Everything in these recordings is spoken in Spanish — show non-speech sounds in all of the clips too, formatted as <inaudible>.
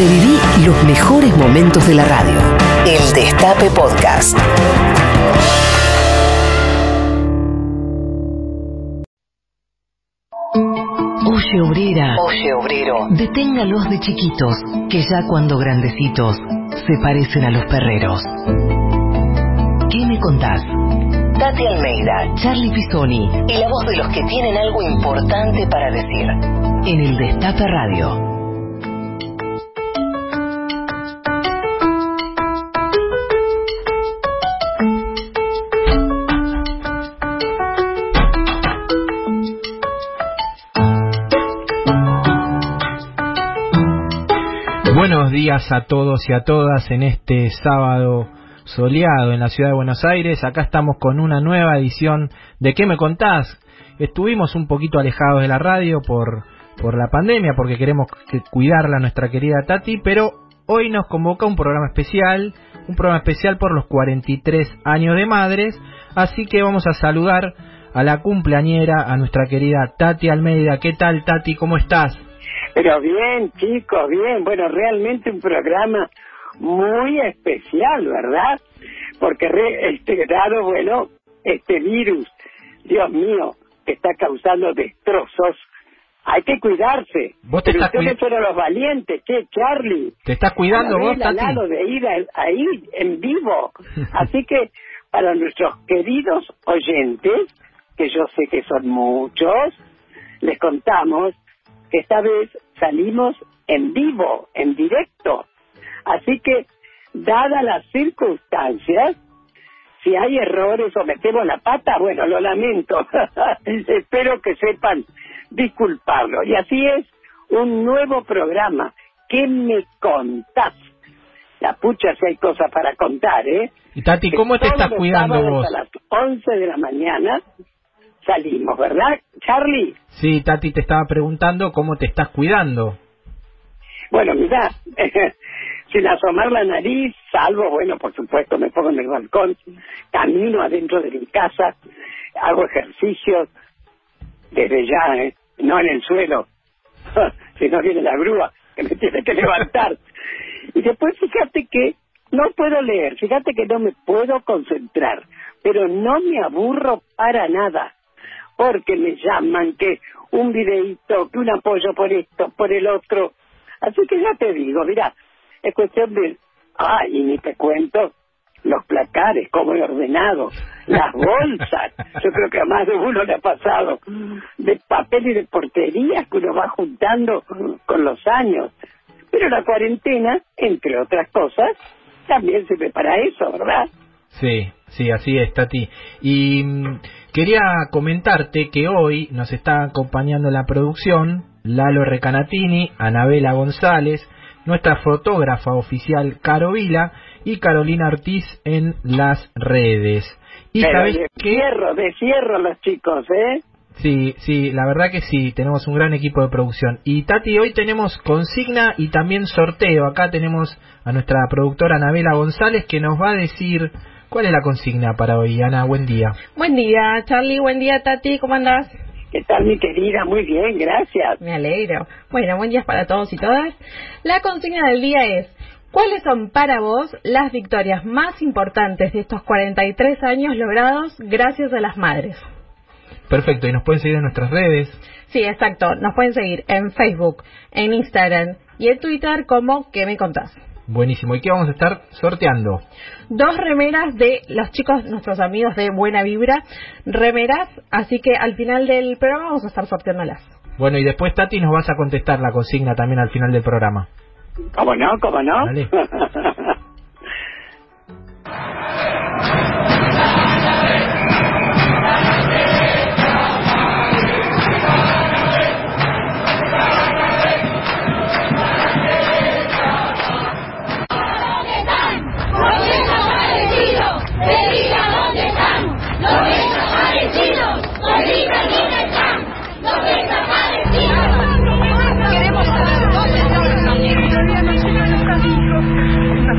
Reviví los mejores momentos de la radio. El Destape Podcast. Oye obrera, oye obrero, deténgalos de chiquitos, que ya cuando grandecitos se parecen a los perreros. ¿Qué me contás? Tati Almeida, Charlie Pisoni y la voz de los que tienen algo importante para decir. En el Destape Radio. A todos y a todas en este sábado soleado en la ciudad de Buenos Aires. Acá estamos con una nueva edición de ¿Qué me contás? Estuvimos un poquito alejados de la radio por, por la pandemia, porque queremos que cuidarla nuestra querida Tati, pero hoy nos convoca un programa especial, un programa especial por los 43 años de madres, así que vamos a saludar a la cumpleañera, a nuestra querida Tati Almeida. ¿Qué tal Tati? ¿Cómo estás? Pero bien, chicos, bien. Bueno, realmente un programa muy especial, ¿verdad? Porque re, este dado, bueno, este virus, Dios mío, que está causando destrozos, hay que cuidarse. ¿Vos te Pero estás ustedes fueron los valientes, ¿qué, Charlie? ¿Te estás cuidando vos, Tati? lado de ir a- ahí en vivo. <laughs> Así que para nuestros queridos oyentes, que yo sé que son muchos, les contamos esta vez salimos en vivo, en directo. Así que, dadas las circunstancias, si hay errores o metemos la pata, bueno, lo lamento. <laughs> Espero que sepan disculparlo. Y así es, un nuevo programa. ¿Qué me contás? La pucha si hay cosas para contar, ¿eh? Y Tati, Que ¿cómo te estás cuidando vos? A las 11 de la mañana salimos, ¿verdad, Charlie? Sí, Tati, te estaba preguntando cómo te estás cuidando. Bueno, mira, <laughs> sin asomar la nariz, salvo, bueno, por supuesto, me pongo en el balcón, camino adentro de mi casa, hago ejercicios desde ya, ¿eh? no en el suelo, <laughs> si no viene la grúa que me tiene que levantar. Y después fíjate que no puedo leer, fíjate que no me puedo concentrar, pero no me aburro para nada, porque me llaman que un videíto, que un apoyo por esto, por el otro. Así que ya te digo, mira, es cuestión de... Ah, y ni te cuento los placares, cómo he ordenado, las bolsas, yo creo que a más de uno le ha pasado, de papel y de porterías que uno va juntando con los años. Pero la cuarentena, entre otras cosas, también sirve para eso, ¿verdad? Sí, sí, así es, Tati. Y mm, quería comentarte que hoy nos está acompañando en la producción Lalo Recanatini, Anabela González, nuestra fotógrafa oficial Caro Vila y Carolina Ortiz en las redes. Y Pero sabés de qué? cierro, de cierro los chicos, ¿eh? Sí, sí, la verdad que sí, tenemos un gran equipo de producción. Y Tati, hoy tenemos consigna y también sorteo. Acá tenemos a nuestra productora Anabela González que nos va a decir cuál es la consigna para hoy. Ana, buen día. Buen día, Charlie. Buen día, Tati. ¿Cómo andás? ¿Qué tal, mi querida? Muy bien, gracias. Me alegro. Bueno, buen día para todos y todas. La consigna del día es, ¿cuáles son para vos las victorias más importantes de estos 43 años logrados gracias a las madres? Perfecto, y nos pueden seguir en nuestras redes. Sí, exacto. Nos pueden seguir en Facebook, en Instagram y en Twitter como ¿Qué me contás? Buenísimo. ¿Y qué vamos a estar sorteando? Dos remeras de los chicos, nuestros amigos de Buena Vibra. Remeras, así que al final del programa vamos a estar sorteándolas. Bueno, y después Tati nos vas a contestar la consigna también al final del programa. ¿Cómo no? ¿Cómo no? Dale. <laughs>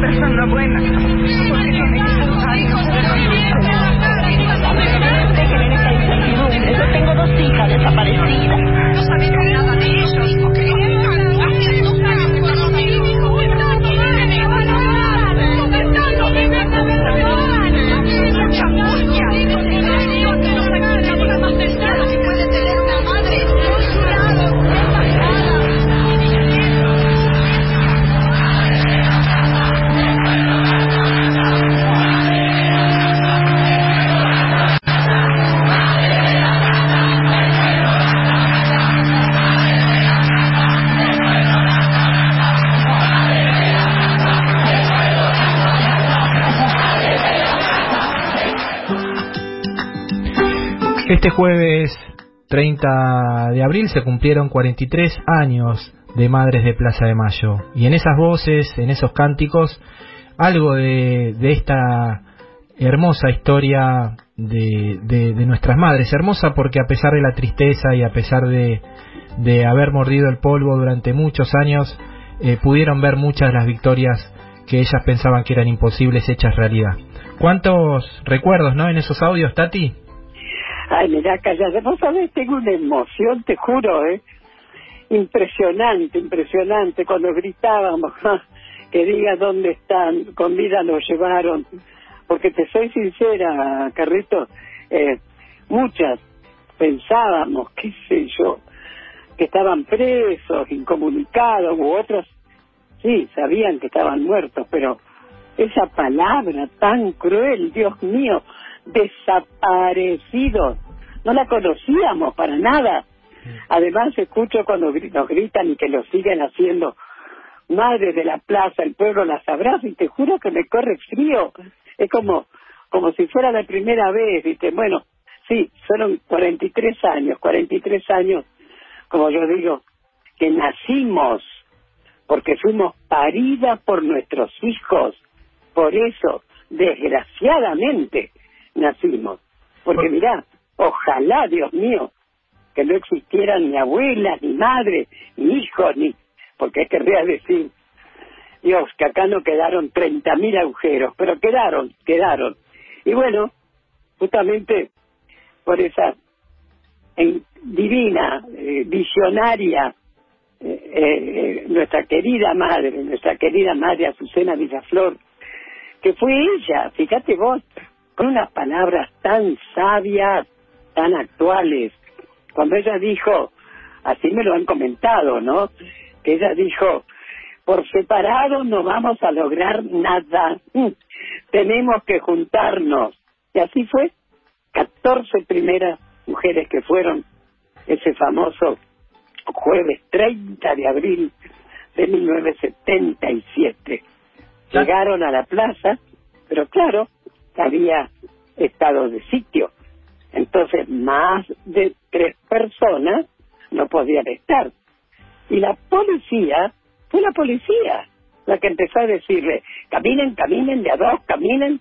persona buena. 30 de abril se cumplieron 43 años de Madres de Plaza de Mayo. Y en esas voces, en esos cánticos, algo de, de esta hermosa historia de, de, nuestras madres. Hermosa porque a pesar de la tristeza y a pesar de, de haber mordido el polvo durante muchos años, eh, pudieron ver muchas de las victorias que ellas pensaban que eran imposibles hechas realidad. ¿Cuántos recuerdos, no, en esos audios, Tati? Ay, mira, callate. Vos sabés, tengo una emoción, te juro, ¿eh? Impresionante, impresionante. Cuando gritábamos, <laughs> que diga dónde están, con vida los llevaron. Porque te soy sincera, Carrito, eh, muchas pensábamos, qué sé yo, que estaban presos, incomunicados, u otros, sí, sabían que estaban muertos, pero esa palabra tan cruel, Dios mío, desaparecidos, no la conocíamos para nada. Además, escucho cuando nos gritan y que lo siguen haciendo, madre de la plaza, el pueblo las abraza y te juro que me corre frío. Es como, como si fuera la primera vez, ¿viste? Bueno, sí, fueron 43 años, 43 años como yo digo, que nacimos porque fuimos paridas por nuestros hijos. Por eso, desgraciadamente, nacimos. Porque mirá, ojalá, Dios mío, que no existieran ni abuelas, ni madre, ni hijos, ni... Porque querría decir, Dios, que acá no quedaron 30.000 agujeros, pero quedaron, quedaron. Y bueno, justamente por esa en, divina, eh, visionaria, eh, eh, nuestra querida madre, nuestra querida madre Azucena Villaflor, que fue ella, fíjate vos, con unas palabras tan sabias, tan actuales, cuando ella dijo, así me lo han comentado, ¿no? Que ella dijo, por separado no vamos a lograr nada, tenemos que juntarnos. Y así fue, 14 primeras mujeres que fueron ese famoso jueves 30 de abril de 1977. Llegaron a la plaza, pero claro, había estado de sitio. Entonces, más de tres personas no podían estar. Y la policía, fue la policía la que empezó a decirle, caminen, caminen, de a dos, caminen.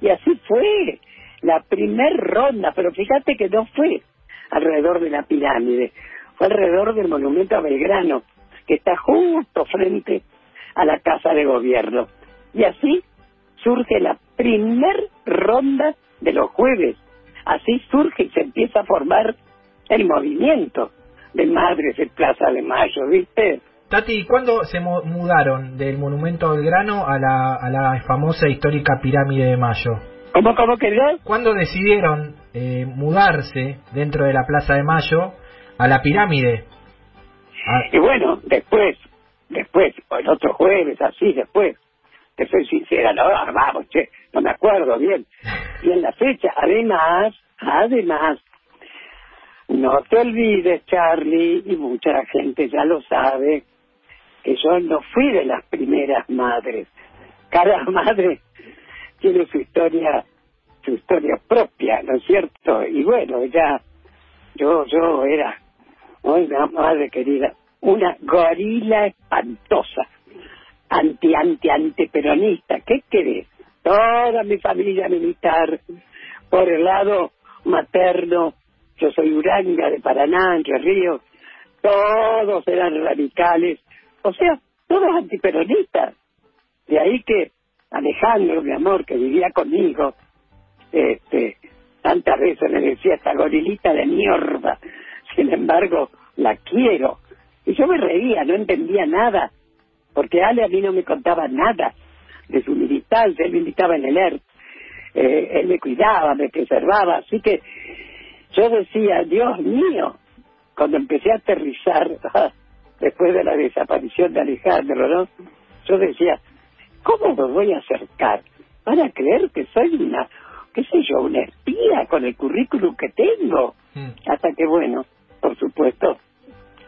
Y así fue la primer ronda, pero fíjate que no fue alrededor de la pirámide, fue alrededor del monumento a Belgrano, que está justo frente a la Casa de Gobierno. Y así surge la primer ronda de los jueves. Así surge y se empieza a formar el movimiento de Madres de Plaza de Mayo, ¿viste? Tati, ¿cuándo se mudaron del monumento a Belgrano a la, a la famosa histórica pirámide de Mayo? ¿Cómo, cómo querido? ¿Cuándo decidieron eh, mudarse dentro de la Plaza de Mayo a la pirámide? Ah. Y bueno, después, después, el otro jueves, así, después, te soy sincera, no, vamos, che, no me acuerdo bien. Y en la fecha, además, además, no te olvides, Charlie, y mucha gente ya lo sabe, que yo no fui de las primeras madres. Cada <laughs> madre tiene su historia, su historia propia, ¿no es cierto? Y bueno, ya, yo, yo era, una madre querida, una gorila espantosa, anti, anti, antiperonista, ¿qué querés? Toda mi familia militar, por el lado materno, yo soy Uranga de Paraná, Entre Ríos, todos eran radicales, o sea, todos antiperonistas. De ahí que Alejandro, mi amor, que vivía conmigo, este, tantas veces me decía esta gorilita de mierda, sin embargo, la quiero. Y yo me reía, no entendía nada, porque Ale a mí no me contaba nada de su militancia, él militaba en el ERP, eh, él me cuidaba, me preservaba, así que yo decía, Dios mío, cuando empecé a aterrizar, <laughs> después de la desaparición de Alejandro, ¿no? Yo decía, ¿Cómo me voy a acercar? ¿Van a creer que soy una, qué sé yo, una espía con el currículum que tengo? Mm. Hasta que, bueno, por supuesto,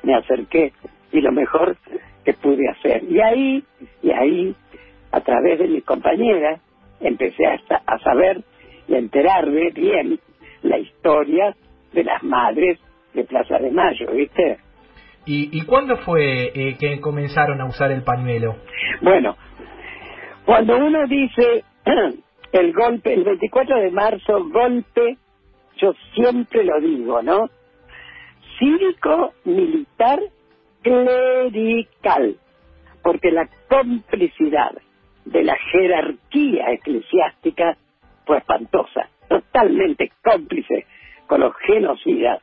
me acerqué y lo mejor que pude hacer. Y ahí, y ahí, a través de mis compañeras, empecé a, a saber y a enterarme bien la historia de las madres de Plaza de Mayo, ¿viste? ¿Y, y cuándo fue eh, que comenzaron a usar el pañuelo? Bueno, cuando uno dice <clears throat> el golpe, el 24 de marzo, golpe, yo siempre lo digo, ¿no? Cívico, militar, clerical, porque la complicidad de la jerarquía eclesiástica fue espantosa, totalmente cómplice con los genocidas.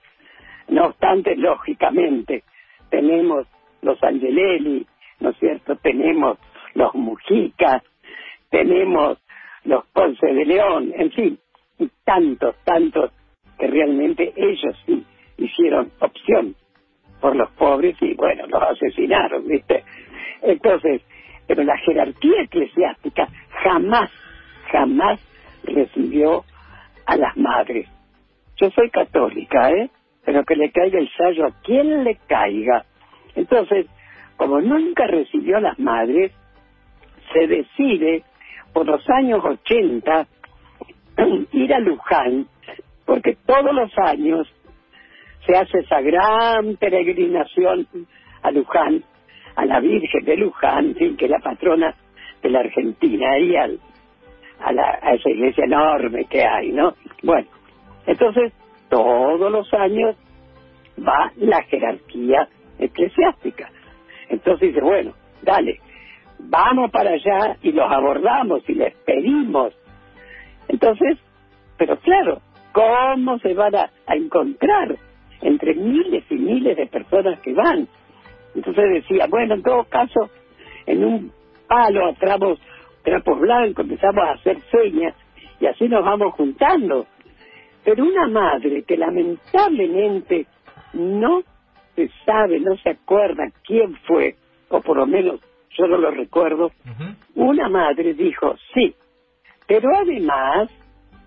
No obstante, lógicamente, tenemos los Angelelli, ¿no es cierto? Tenemos los Mujica, tenemos los Ponce de León, en fin, y tantos, tantos que realmente ellos sí hicieron opción por los pobres y bueno, los asesinaron, ¿viste? Entonces, pero la jerarquía eclesiástica jamás, jamás recibió a las madres. Yo soy católica, ¿eh? Pero que le caiga el sallo a quien le caiga. Entonces, como nunca recibió a las madres, se decide por los años 80 <clears throat> ir a Luján, porque todos los años se hace esa gran peregrinación a Luján, a la Virgen de Luján, que es la patrona de la Argentina, y al, a, la, a esa iglesia enorme que hay, ¿no? Bueno, entonces todos los años va la jerarquía eclesiástica. Entonces dice, bueno, dale, vamos para allá y los abordamos y les pedimos. Entonces, pero claro, ¿cómo se van a, encontrar entre miles y miles de personas que van? Entonces decía, bueno, en todo caso, en un palo atramos trapos blancos, empezamos a hacer señas y así nos vamos juntando. Pero una madre que lamentablemente no se sabe, no se acuerda quién fue, o por lo menos yo no lo recuerdo, una madre dijo, sí, pero además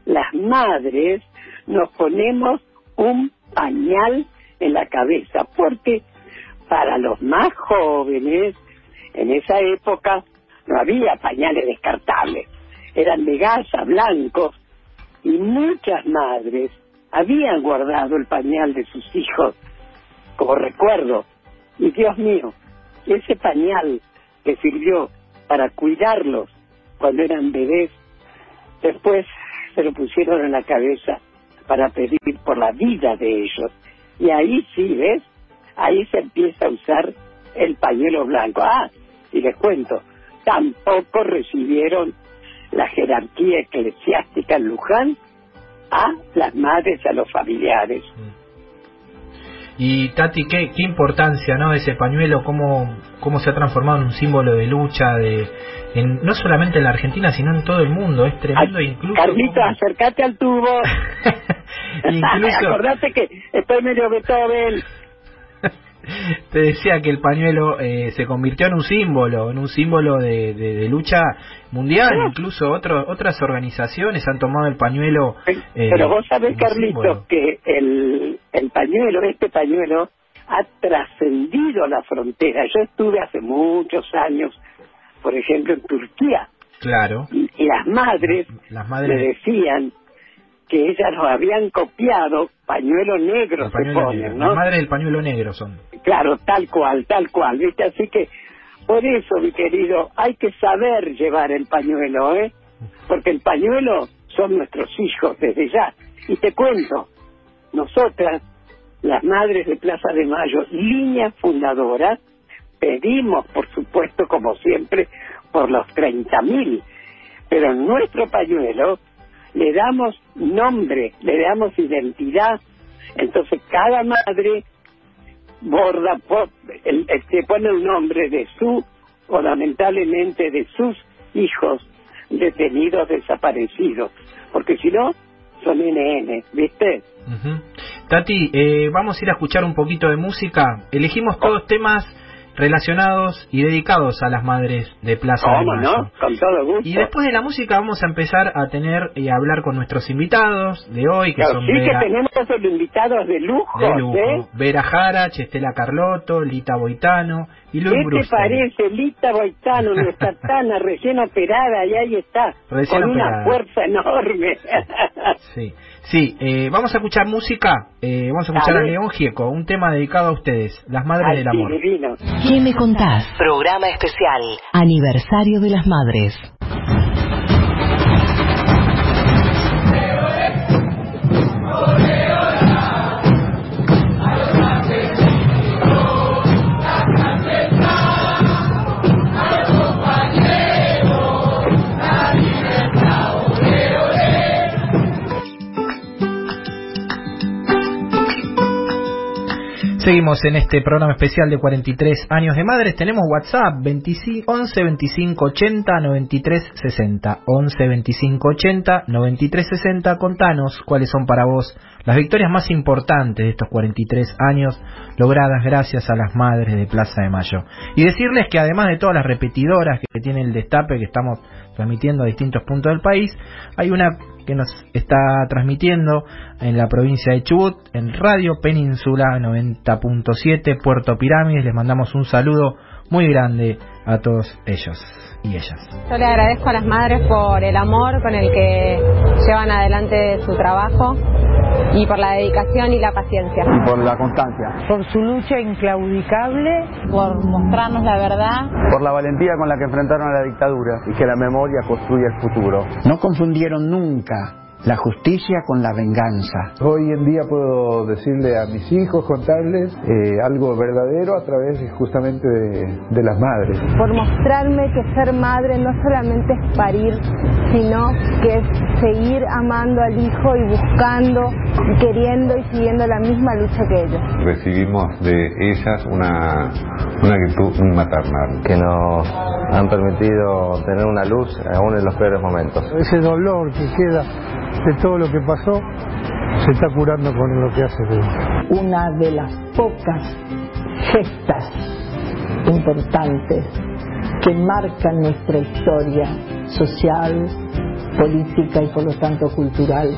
las madres nos ponemos un pañal en la cabeza, porque para los más jóvenes, en esa época, no había pañales descartables, eran de gasa, blancos, y muchas madres habían guardado el pañal de sus hijos como recuerdo. Y Dios mío, ese pañal que sirvió para cuidarlos cuando eran bebés, después se lo pusieron en la cabeza para pedir por la vida de ellos. Y ahí sí, ¿ves? Ahí se empieza a usar el pañuelo blanco. Ah, y les cuento, tampoco recibieron la jerarquía eclesiástica en Luján a las madres, a los familiares. Mm. Y Tati, qué, qué importancia, ¿no? Ese pañuelo, cómo, cómo se ha transformado en un símbolo de lucha, de en, no solamente en la Argentina, sino en todo el mundo. Es tremendo, incluso. Carlito, acércate al tubo. <laughs> incluso. <laughs> Acordate que estoy medio Beethoven. Te decía que el pañuelo eh, se convirtió en un símbolo, en un símbolo de, de, lucha mundial. Incluso otro, otras organizaciones han tomado el pañuelo. Eh, pero vos sabés, Carlitos, que el, el pañuelo, este pañuelo, ha trascendido la frontera. Yo estuve hace muchos años, por ejemplo, en Turquía. Claro. Y, las madres, las madres me decían que ellas nos habían copiado pañuelo negro, se ponen, ¿no? Las madres del pañuelo negro son. Claro, tal cual, tal cual, ¿viste? Así que, por eso, mi querido, hay que saber llevar el pañuelo, ¿eh? Porque el pañuelo son nuestros hijos desde ya. Y te cuento, nosotras, las madres de Plaza de Mayo, líneas fundadoras, pedimos, por supuesto, como siempre, por los 30.000, pero nuestro pañuelo le damos nombre, le damos identidad. Entonces cada madre borda, el, se pone un nombre de su, o lamentablemente de sus hijos detenidos, desaparecidos. Porque si no, son NN, ¿viste? Tati, eh, vamos a ir a escuchar un poquito de música. Elegimos todos temas relacionados y dedicados a las madres de Plaza de Mayo. no? Con todo gusto. Y después de la música vamos a empezar a tener y a hablar con nuestros invitados de hoy, que son sí que tenemos esos invitados de lujo, de lujo. ¿eh? Vera Jarach, Estela Carlotto, Lita Boitano y Luis ¿Qué te parece? Lita Boitano, <laughs> nuestra tana recién operada y ahí está, con una fuerza enorme. sí. Sí, eh, vamos a escuchar música, eh, vamos a escuchar Dale. a León Gieco, un tema dedicado a ustedes, las madres Ay, del amor. divino. ¿Qué me contás? Programa especial. Aniversario de las Madres. Seguimos en este programa especial de 43 años de madres. Tenemos WhatsApp 25, 11 25 80 93 60. 11 25 80 93 60. Contanos cuáles son para vos las victorias más importantes de estos 43 años logradas gracias a las madres de Plaza de Mayo. Y decirles que además de todas las repetidoras que tiene el destape que estamos transmitiendo a distintos puntos del país, hay una que nos está transmitiendo en la provincia de Chubut, en Radio Península 90.7, Puerto Pirámides. Les mandamos un saludo muy grande a todos ellos y ellas. Yo le agradezco a las madres por el amor con el que llevan adelante su trabajo y por la dedicación y la paciencia. y por la constancia, por su lucha inclaudicable, por mostrarnos la verdad. por la valentía con la que enfrentaron a la dictadura y que la memoria construye el futuro. No confundieron nunca la justicia con la venganza. Hoy en día puedo decirle a mis hijos, contarles eh, algo verdadero a través justamente de, de las madres. Por mostrarme que ser madre no solamente es parir, sino que es seguir amando al hijo y buscando y queriendo y siguiendo la misma lucha que ellos. recibimos de ellas una, una actitud maternal. Que nos han permitido tener una luz aún en los peores momentos. Ese dolor que queda de todo lo que pasó se está curando con lo que hace de Una de las pocas gestas importantes que marcan nuestra historia social, política y por lo tanto cultural.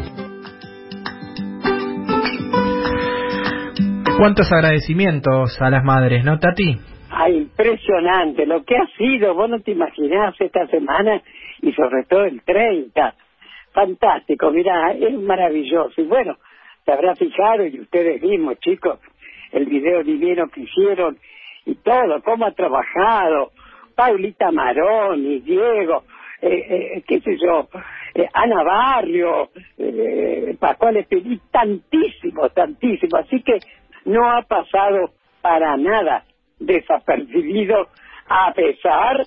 ¿Cuántos agradecimientos a las madres, no, Tati? Ay, impresionante lo que ha sido, vos no te imaginás esta semana y sobre todo el 30. Fantástico, mira, es maravilloso. Y bueno, se habrá fijado y ustedes mismos, chicos, el video divino que hicieron y todo, cómo ha trabajado. Paulita Maroni, Diego, eh, eh, qué sé yo, eh, Ana Barrio, eh, Pascual Espelí, tantísimo, tantísimo. Así que no ha pasado para nada desapercibido a pesar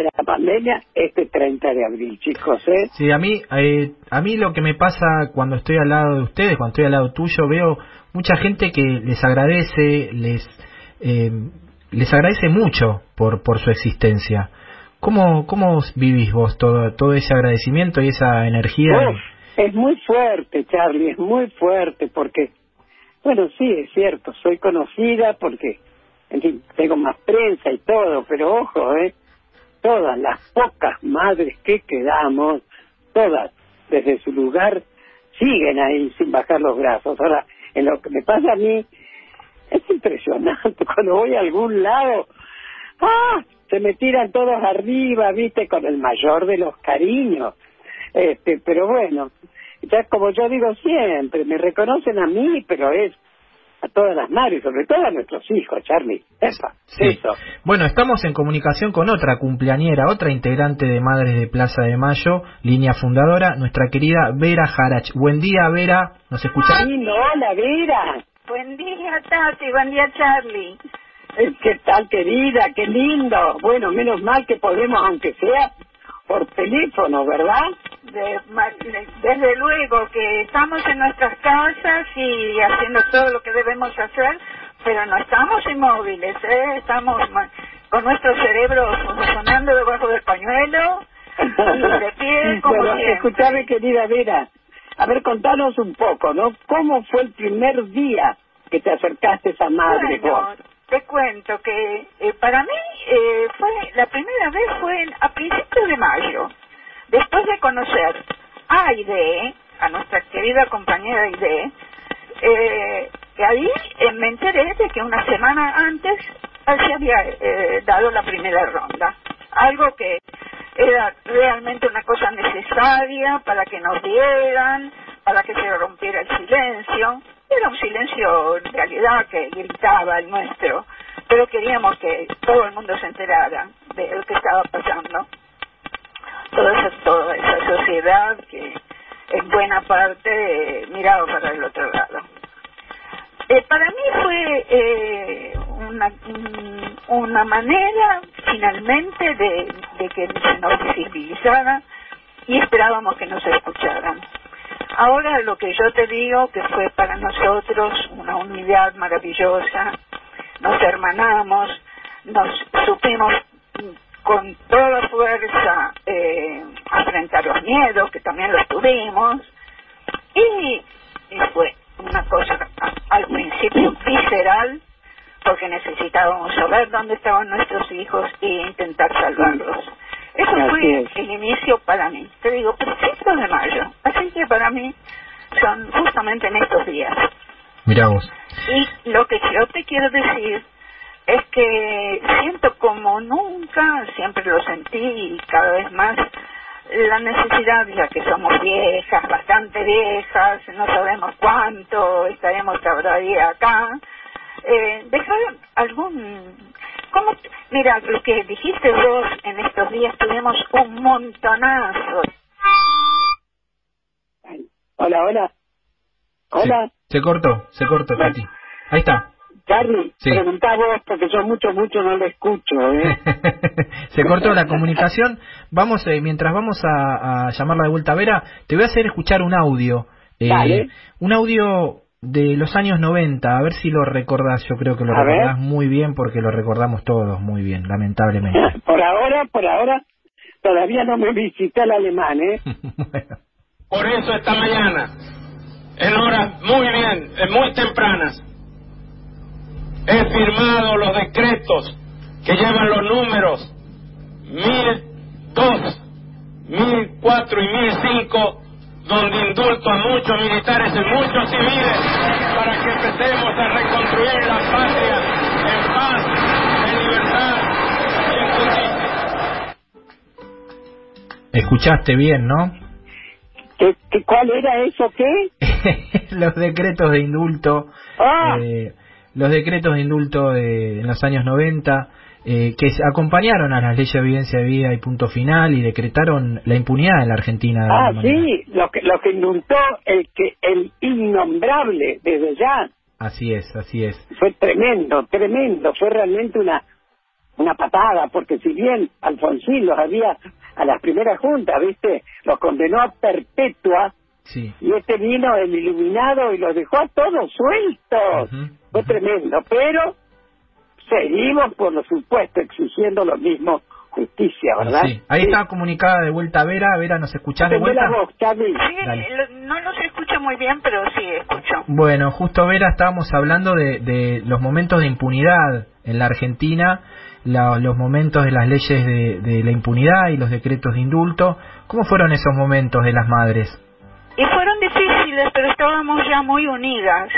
de la pandemia este 30 de abril, chicos, ¿eh? Sí, a mí, eh, a mí lo que me pasa cuando estoy al lado de ustedes, cuando estoy al lado tuyo, veo mucha gente que les agradece, les eh, les agradece mucho por por su existencia. ¿Cómo cómo vivís vos todo todo ese agradecimiento y esa energía? Uf, es muy fuerte, Charlie, es muy fuerte porque, bueno, sí, es cierto, soy conocida porque, en fin, tengo más prensa y todo, pero ojo, ¿eh? Todas las pocas madres que quedamos, todas, desde su lugar, siguen ahí sin bajar los brazos. Ahora, en lo que me pasa a mí, es impresionante. <laughs> Cuando voy a algún lado, ¡ah! Se me tiran todos arriba, viste, con el mayor de los cariños. Este, pero bueno, ya como yo digo siempre, me reconocen a mí, pero es a todas las madres, sobre todo a nuestros hijos, Charlie. Sí. eso. Bueno, estamos en comunicación con otra cumpleañera, otra integrante de Madres de Plaza de Mayo, línea fundadora, nuestra querida Vera Jarach. Buen día, Vera. ¿Nos escuchás? Ay, no, la Vera. Buen día, Tati. Buen día, Charlie. Eh, ¿Qué tal, querida? Qué lindo. Bueno, menos mal que podemos, aunque sea por teléfono, ¿verdad? De- desde luego que estamos en nuestras casas y haciendo todo lo que debemos hacer, pero no estamos inmóviles, ¿eh? Estamos con nuestro cerebro funcionando debajo del pañuelo y de pie <laughs> como siempre. escuchame, querida Vera. A ver, contanos un poco, ¿no? ¿Cómo fue el primer día que te acercaste a esa madre Bueno, vos? Te cuento que eh, para mí eh, fue la primera vez fue a principios de mayo, después de conocer a Aide, a nuestra querida compañera Aide, eh, y ahí eh, me enteré de que una semana antes se había eh, dado la primera ronda, algo que era realmente una cosa necesaria para que nos dieran, para que se rompiera el silencio. Era un silencio en realidad que gritaba el nuestro, pero queríamos que todo el mundo se enterara de lo que estaba pasando. Toda esa, toda esa sociedad que en buena parte miraba para el otro lado. Eh, para mí fue eh, una, un- una manera finalmente de, de que se nos visibilizara y esperábamos que nos escucharan. Ahora lo que yo te digo que fue para nosotros una unidad maravillosa, nos hermanamos, nos supimos con toda fuerza eh, enfrentar los miedos, que también los tuvimos, y, y fue una cosa al principio visceral, porque necesitábamos saber dónde estaban nuestros hijos e intentar salvarlos. Eso Así fue es. el inicio para mí. Te digo, principios de mayo. Así que para mí son justamente en estos días. Mirá vos. Y lo que yo te quiero decir es que siento como nunca, siempre lo sentí y cada vez más, la necesidad, ya que somos viejas, bastante viejas, no sabemos cuánto estaremos todavía acá, eh, dejar algún... Mira, lo que dijiste vos en estos días, tuvimos un montonazo. Hola, hola. Hola, Se cortó, se cortó, Katy. Ahí está. Sí. preguntá vos porque yo mucho, mucho no lo escucho, ¿eh? <laughs> se cortó la comunicación. Vamos, eh, mientras vamos a, a llamarla de vuelta a Vera, te voy a hacer escuchar un audio. Eh, Dale. Un audio de los años 90, a ver si lo recordás. Yo creo que lo A ver. recordás muy bien porque lo recordamos todos muy bien, lamentablemente. <laughs> Por ahora, por ahora, todavía no me visita el alemán, ¿eh? <laughs> Por eso esta mañana, en horas muy bien, muy tempranas, he firmado los decretos que llevan los números 1002, 1004 y 1005, donde indulto a muchos militares y muchos civiles para que empecemos a reconstruir la patria en paz, en libertad y en justicia. Escuchaste bien, ¿no? ¿Qué, qué, cuál era eso qué? <laughs> los decretos de indulto, Ah. eh, los decretos de indulto de, en los años 90, eh, que acompañaron a las leyes de evidencia de vida y punto final y decretaron la impunidad en la Argentina. Ah, sí, lo que, lo que indultó el que el innombrable desde ya Así es, así es. fue tremendo, tremendo, fue realmente una una patada, porque si bien Alfonsín los había a las primeras juntas, ¿viste? Los condenó a perpetua Sí. y este vino el iluminado y los dejó a todos sueltos. Fue tremendo, pero seguimos, por supuesto, exigiendo lo mismo, justicia, ¿verdad? Sí. Ahí está comunicada de vuelta Vera. Vera, ¿nos escuchás de vuelta? la voz. Sí, lo- no los escucho muy bien, pero sí escucho. Bueno, justo Vera, estábamos hablando de, de los momentos de impunidad en la Argentina, la- los momentos de las leyes de, de la impunidad y los decretos de indulto. ¿Cómo fueron esos momentos de las madres? Y fueron difíciles, pero estábamos ya muy unidas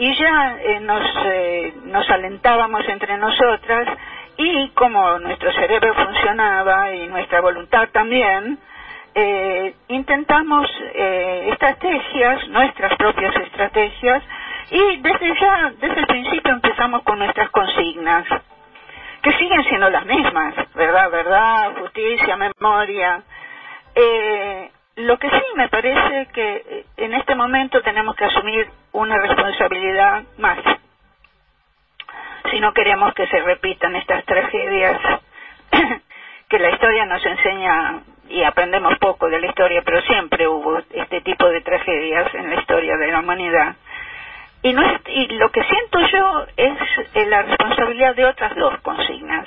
y ya eh, nos, eh, nos alentábamos entre nosotras y como nuestro cerebro funcionaba y nuestra voluntad también, eh, intentamos eh, estrategias, nuestras propias estrategias y desde ya, desde el principio empezamos con nuestras consignas que siguen siendo las mismas, verdad, verdad, justicia, memoria. Eh, lo que sí me parece que eh, en este momento tenemos que asumir una responsabilidad más. Si no queremos que se repitan estas tragedias <coughs> que la historia nos enseña y aprendemos poco de la historia, pero siempre hubo este tipo de tragedias en la historia de la humanidad. Y, no es- y lo que siento yo es eh, la responsabilidad de otras dos consignas.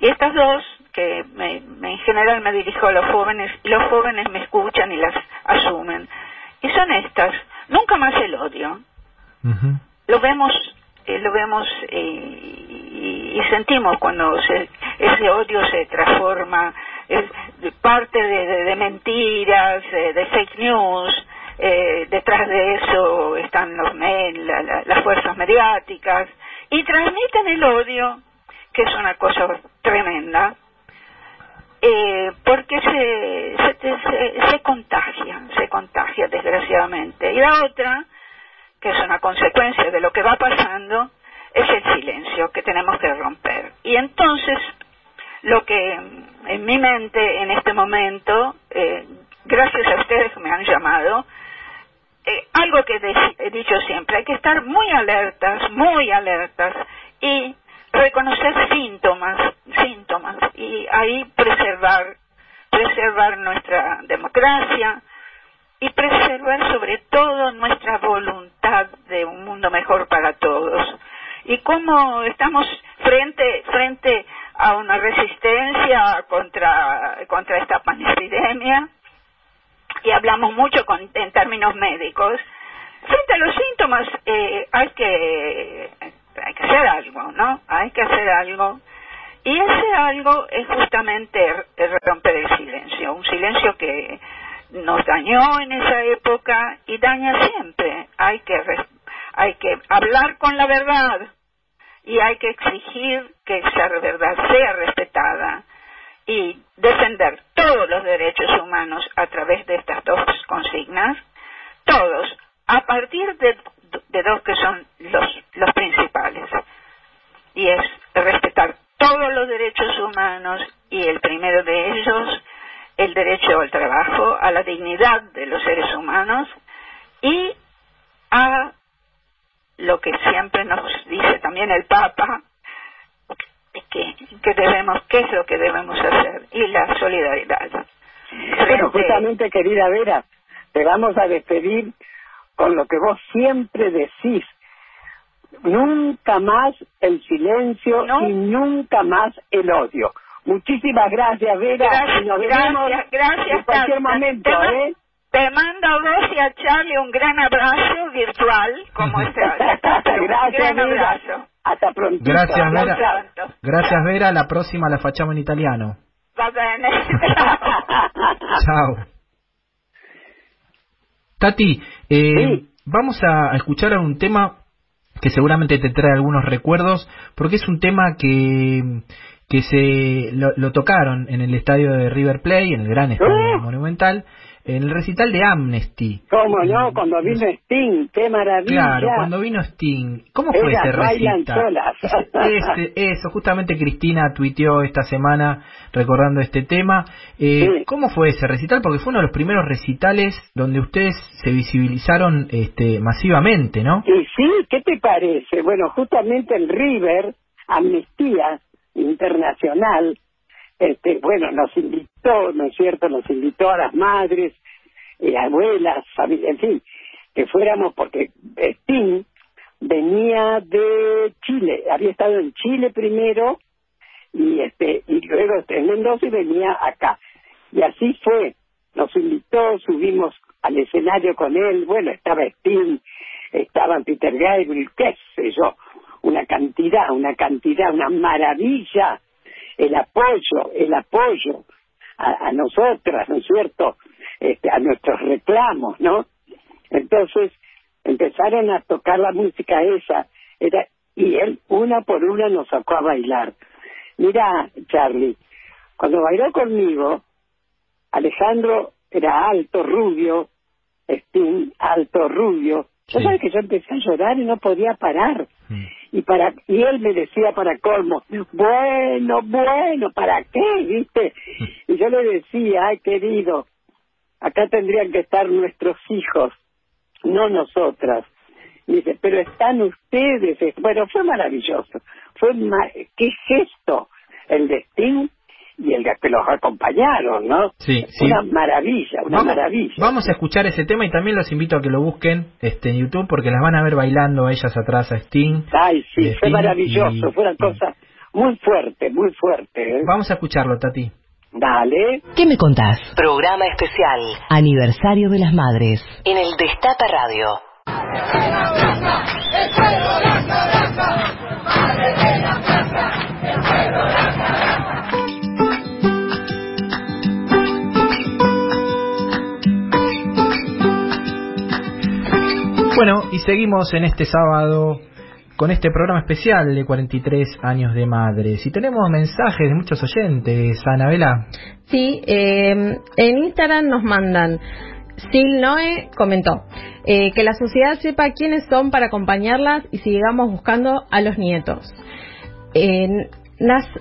Y estas dos, que me- me- en general me dirijo a los jóvenes, y los jóvenes me escuchan y las asumen. Y son estas. Nunca más el odio. Lo vemos, eh, lo vemos eh, y, y sentimos cuando se- ese odio se transforma, es de parte de, de- de mentiras, eh, de fake news, eh, detrás de eso están los la- las fuerzas mediáticas y transmiten el odio, que es una cosa tremenda. Eh, porque se, se, se, contagia, se contagia desgraciadamente. Y la otra, que es una consecuencia de lo que va pasando, es el silencio que tenemos que romper. Y entonces, lo que en mi mente en este momento, eh, gracias a ustedes que me han llamado, eh, algo que he dicho siempre, hay que estar muy alertas, muy alertas y reconocer síntomas, síntomas y ahí preservar, preservar nuestra democracia y preservar sobre todo nuestra voluntad de un mundo mejor para todos. Y cómo estamos frente, frente a una resistencia contra, contra esta pandemia, y hablamos mucho con, en términos médicos, frente a los síntomas eh, hay que hacer algo, ¿no? Hay que hacer algo. Y ese algo es justamente romper el silencio, un silencio que nos dañó en esa época y daña siempre. Hay que hay que hablar con la verdad y hay que exigir que esa verdad sea respetada y defender todos los derechos humanos a través de estas dos consignas, todos, a partir de, dos que son los, los principales, y es respetar todos los derechos humanos y el primero de ellos, el derecho al trabajo, a la dignidad de los seres humanos y a lo que siempre nos dice también el Papa, que, debemos, qué es lo que debemos hacer y la solidaridad. Bueno, justamente, querida Vera, te vamos a despedir con lo que vos siempre decís. Nunca más el silencio y nunca más el odio. Muchísimas gracias, Vera. Gracias, nos gracias, gracias. En cualquier momento, te, ¿eh? Te mando a vos y a Charlie un gran abrazo virtual, como este. <laughs> gracias, un gran Vera. abrazo. Hasta pronto. Gracias, Vera. Gracias, Vera. La próxima la facciamo en italiano. Va bene. <laughs> Chao. <laughs> Tati, eh, vamos a escuchar un tema que seguramente te trae algunos recuerdos, porque es un tema que, que se lo, lo tocaron en el estadio de River Plate, en el gran estadio monumental, en el recital de Amnesty. ¿Cómo no? Cuando vino Sting, qué maravilla. Claro, cuando vino Sting. ¿Cómo fue Ellas ese recital? solas. Este, eso, justamente Cristina tuiteó esta semana recordando este tema. Eh, ¿Cómo fue ese recital? Porque fue uno de los primeros recitales donde ustedes se visibilizaron este, masivamente, ¿no? Y sí, ¿qué te parece? Bueno, justamente el River, Amnistía Internacional, este, bueno, nos invitó, ¿no es cierto? Nos invitó a las madres, eh, abuelas, familia, en fin, que fuéramos porque Sting venía de Chile, había estado en Chile primero y este y luego en Mendoza y venía acá. Y así fue, nos invitó, subimos al escenario con él, bueno, estaba Sting, estaban Peter Gabriel, qué sé yo, una cantidad, una cantidad, una maravilla el apoyo, el apoyo a, a nosotras, ¿no es cierto? Este, a nuestros reclamos, ¿no? Entonces empezaron a tocar la música esa, era, y él una por una nos sacó a bailar. Mira, Charlie, cuando bailó conmigo, Alejandro era alto, rubio, Sting, alto, rubio. Yo sabes que yo empecé a llorar y no podía parar y para y él me decía para colmo bueno bueno para qué viste y yo le decía ay querido acá tendrían que estar nuestros hijos no nosotras y dice pero están ustedes bueno fue maravilloso. Fue ma qué gesto el destino y el que los acompañaron, ¿no? Sí, sí. Una maravilla, una vamos, maravilla. Vamos a escuchar ese tema y también los invito a que lo busquen este, en YouTube porque las van a ver bailando ellas atrás a Sting. Ay, sí, fue Sting maravilloso, y- fue una cosa muy fuerte, muy fuerte. ¿eh? Vamos a escucharlo, Tati. Dale. ¿Qué me contás? Programa especial. Aniversario de las Madres. En el Destape Radio. Bueno, y seguimos en este sábado con este programa especial de 43 años de madre. Si tenemos mensajes de muchos oyentes, Anabela. Sí, eh, en Instagram nos mandan. Sil Noe comentó eh, que la sociedad sepa quiénes son para acompañarlas y sigamos buscando a los nietos. En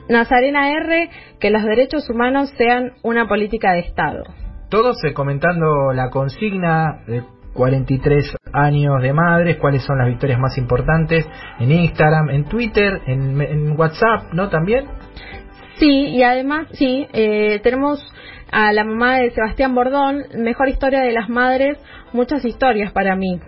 Nazarena R, que los derechos humanos sean una política de Estado. Todos eh, comentando la consigna de 43 años de madres, cuáles son las victorias más importantes en Instagram, en Twitter, en, WhatsApp, ¿no? También. Sí, y además, sí, eh, tenemos a la mamá de Sebastián Bordón, mejor historia de las madres, muchas historias para mí.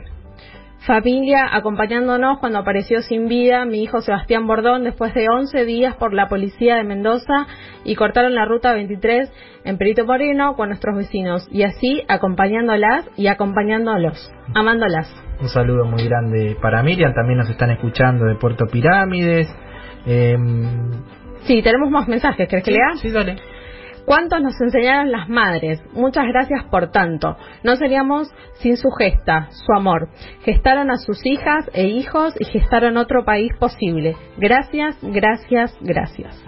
Familia acompañándonos cuando apareció sin vida mi hijo Sebastián Bordón después de 11 días por la policía de Mendoza y cortaron la ruta 23 en Perito Moreno con nuestros vecinos y así acompañándolas y acompañándolos, amándolas. Un saludo muy grande para Miriam, también nos están escuchando de Puerto Pirámides. Eh... Sí, tenemos más mensajes, ¿querés que lea? Sí, dale. ¿Cuántos nos enseñaron las madres? Muchas gracias por tanto. No seríamos sin su gesta, su amor. Gestaron a sus hijas e hijos y gestaron otro país posible. Gracias, gracias, gracias.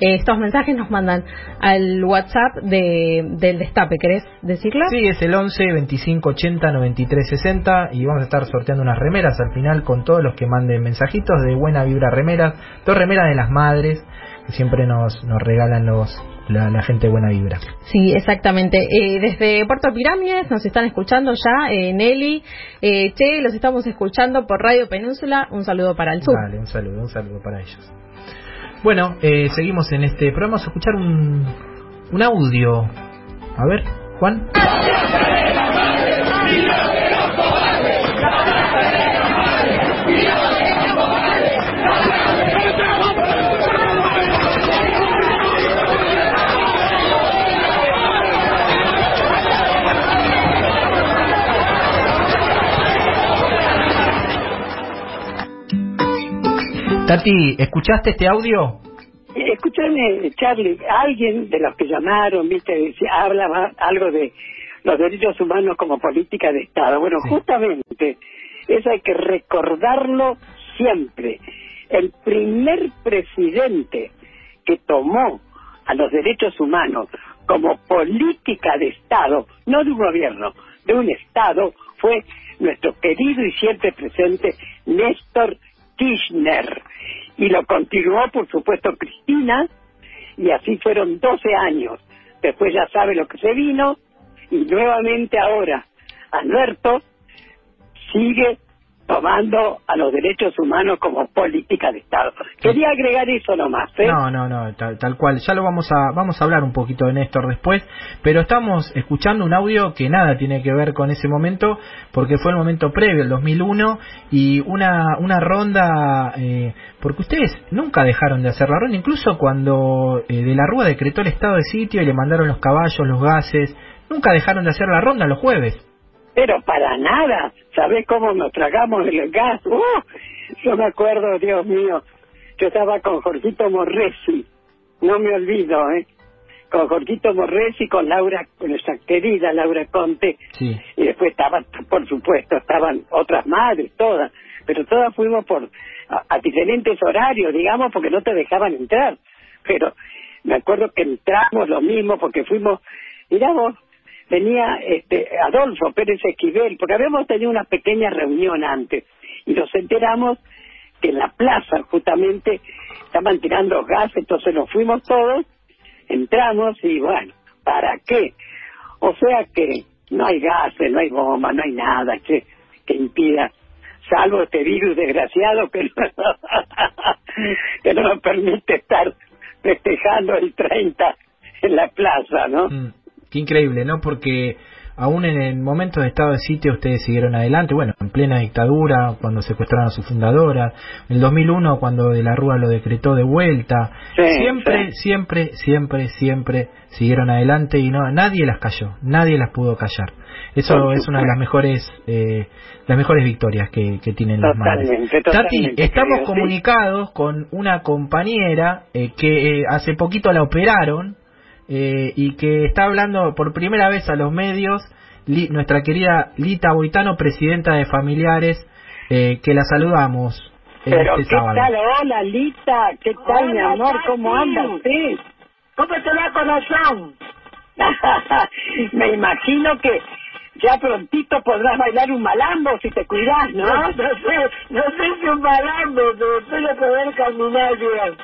Eh, estos mensajes nos mandan al WhatsApp de, del Destape, ¿querés decirlo? Sí, es el 11 25 80 93 60 y vamos a estar sorteando unas remeras al final con todos los que manden mensajitos de buena vibra remeras, dos remeras de las madres que siempre nos, nos regalan los, la, gente buena vibra. Sí, exactamente. Eh, desde Puerto Pirámides nos están escuchando ya, eh, Nelly, eh, Che, los estamos escuchando por Radio Península. Un saludo para el sur. Vale, un saludo, un saludo para ellos. Bueno, eh, seguimos en este programa. Vamos a escuchar un, un audio. A ver, Juan. Tati, ¿escuchaste este audio? Escúchame, Charlie, alguien de los que llamaron, viste, hablaba algo de los derechos humanos como política de Estado. Bueno, justamente, eso hay que recordarlo siempre. El primer presidente que tomó a los derechos humanos como política de Estado, no de un gobierno, de un Estado, fue nuestro querido y siempre presente Néstor Kirchner. Y lo continuó, por supuesto, Cristina, y así fueron 12 años. Después ya sabe lo que se vino, y nuevamente ahora Alberto sigue tomando a los derechos humanos como política de Estado. Quería agregar eso nomás. ¿eh? No, no, no, tal, cual. Ya lo vamos a vamos a hablar un poquito de Néstor después, pero estamos escuchando un audio que nada tiene que ver con ese momento, porque fue el momento previo, el 2001, y una una ronda, eh, porque ustedes nunca dejaron de hacer la ronda, incluso cuando eh, de la Rúa decretó el estado de sitio y le mandaron los caballos, los gases, nunca dejaron de hacer la ronda los jueves. Pero para nada. ¿Sabés cómo nos tragamos el gas? ¡Uh! Yo me acuerdo, Dios mío, yo estaba con Jorgito Morresi, no me olvido, ¿eh? Con Jorgito Morresi, con Laura, con nuestra querida Laura Conte, sí. y después estaban, por supuesto, estaban otras madres, todas, pero todas fuimos por a, diferentes horarios, digamos, porque no te dejaban entrar. Pero me acuerdo que entramos lo mismo porque fuimos, miramos, venía este, Adolfo Pérez Esquivel, porque habíamos tenido una pequeña reunión antes y nos enteramos que en la plaza justamente estaban tirando gas, entonces nos fuimos todos, entramos y bueno, ¿para qué? O sea que no hay gases, no hay bomba, no hay nada que, que impida, salvo este virus desgraciado que no, <laughs> nos permite estar festejando el 30 en la plaza, ¿no? Mm. Qué increíble, ¿no? Porque aún en el momento de estado de sitio ustedes siguieron adelante, bueno, en plena dictadura, cuando secuestraron a su fundadora, en el 2001 cuando De la Rúa lo decretó de vuelta, siempre, siempre, siempre, siempre siguieron adelante y no nadie las cayó, nadie las pudo callar. Eso es una de las mejores eh, las mejores victorias que, que tienen las madres. Tati, estamos comunicados con una compañera eh, que eh, hace poquito la operaron eh, y que está hablando por primera vez a los medios nuestra querida Lita Boitano, presidenta de Familiares, eh, que la saludamos. Pero este qué sábado. tal, hola Lita, qué tal mi amor, Tati. ¿cómo andas? Sí. ¿Cómo te va corazón? <laughs> Me imagino que ya prontito podrás bailar un malambo si te cuidas, ¿no? No, no sé, no sé si un malambo, pero espero poder caminar bien.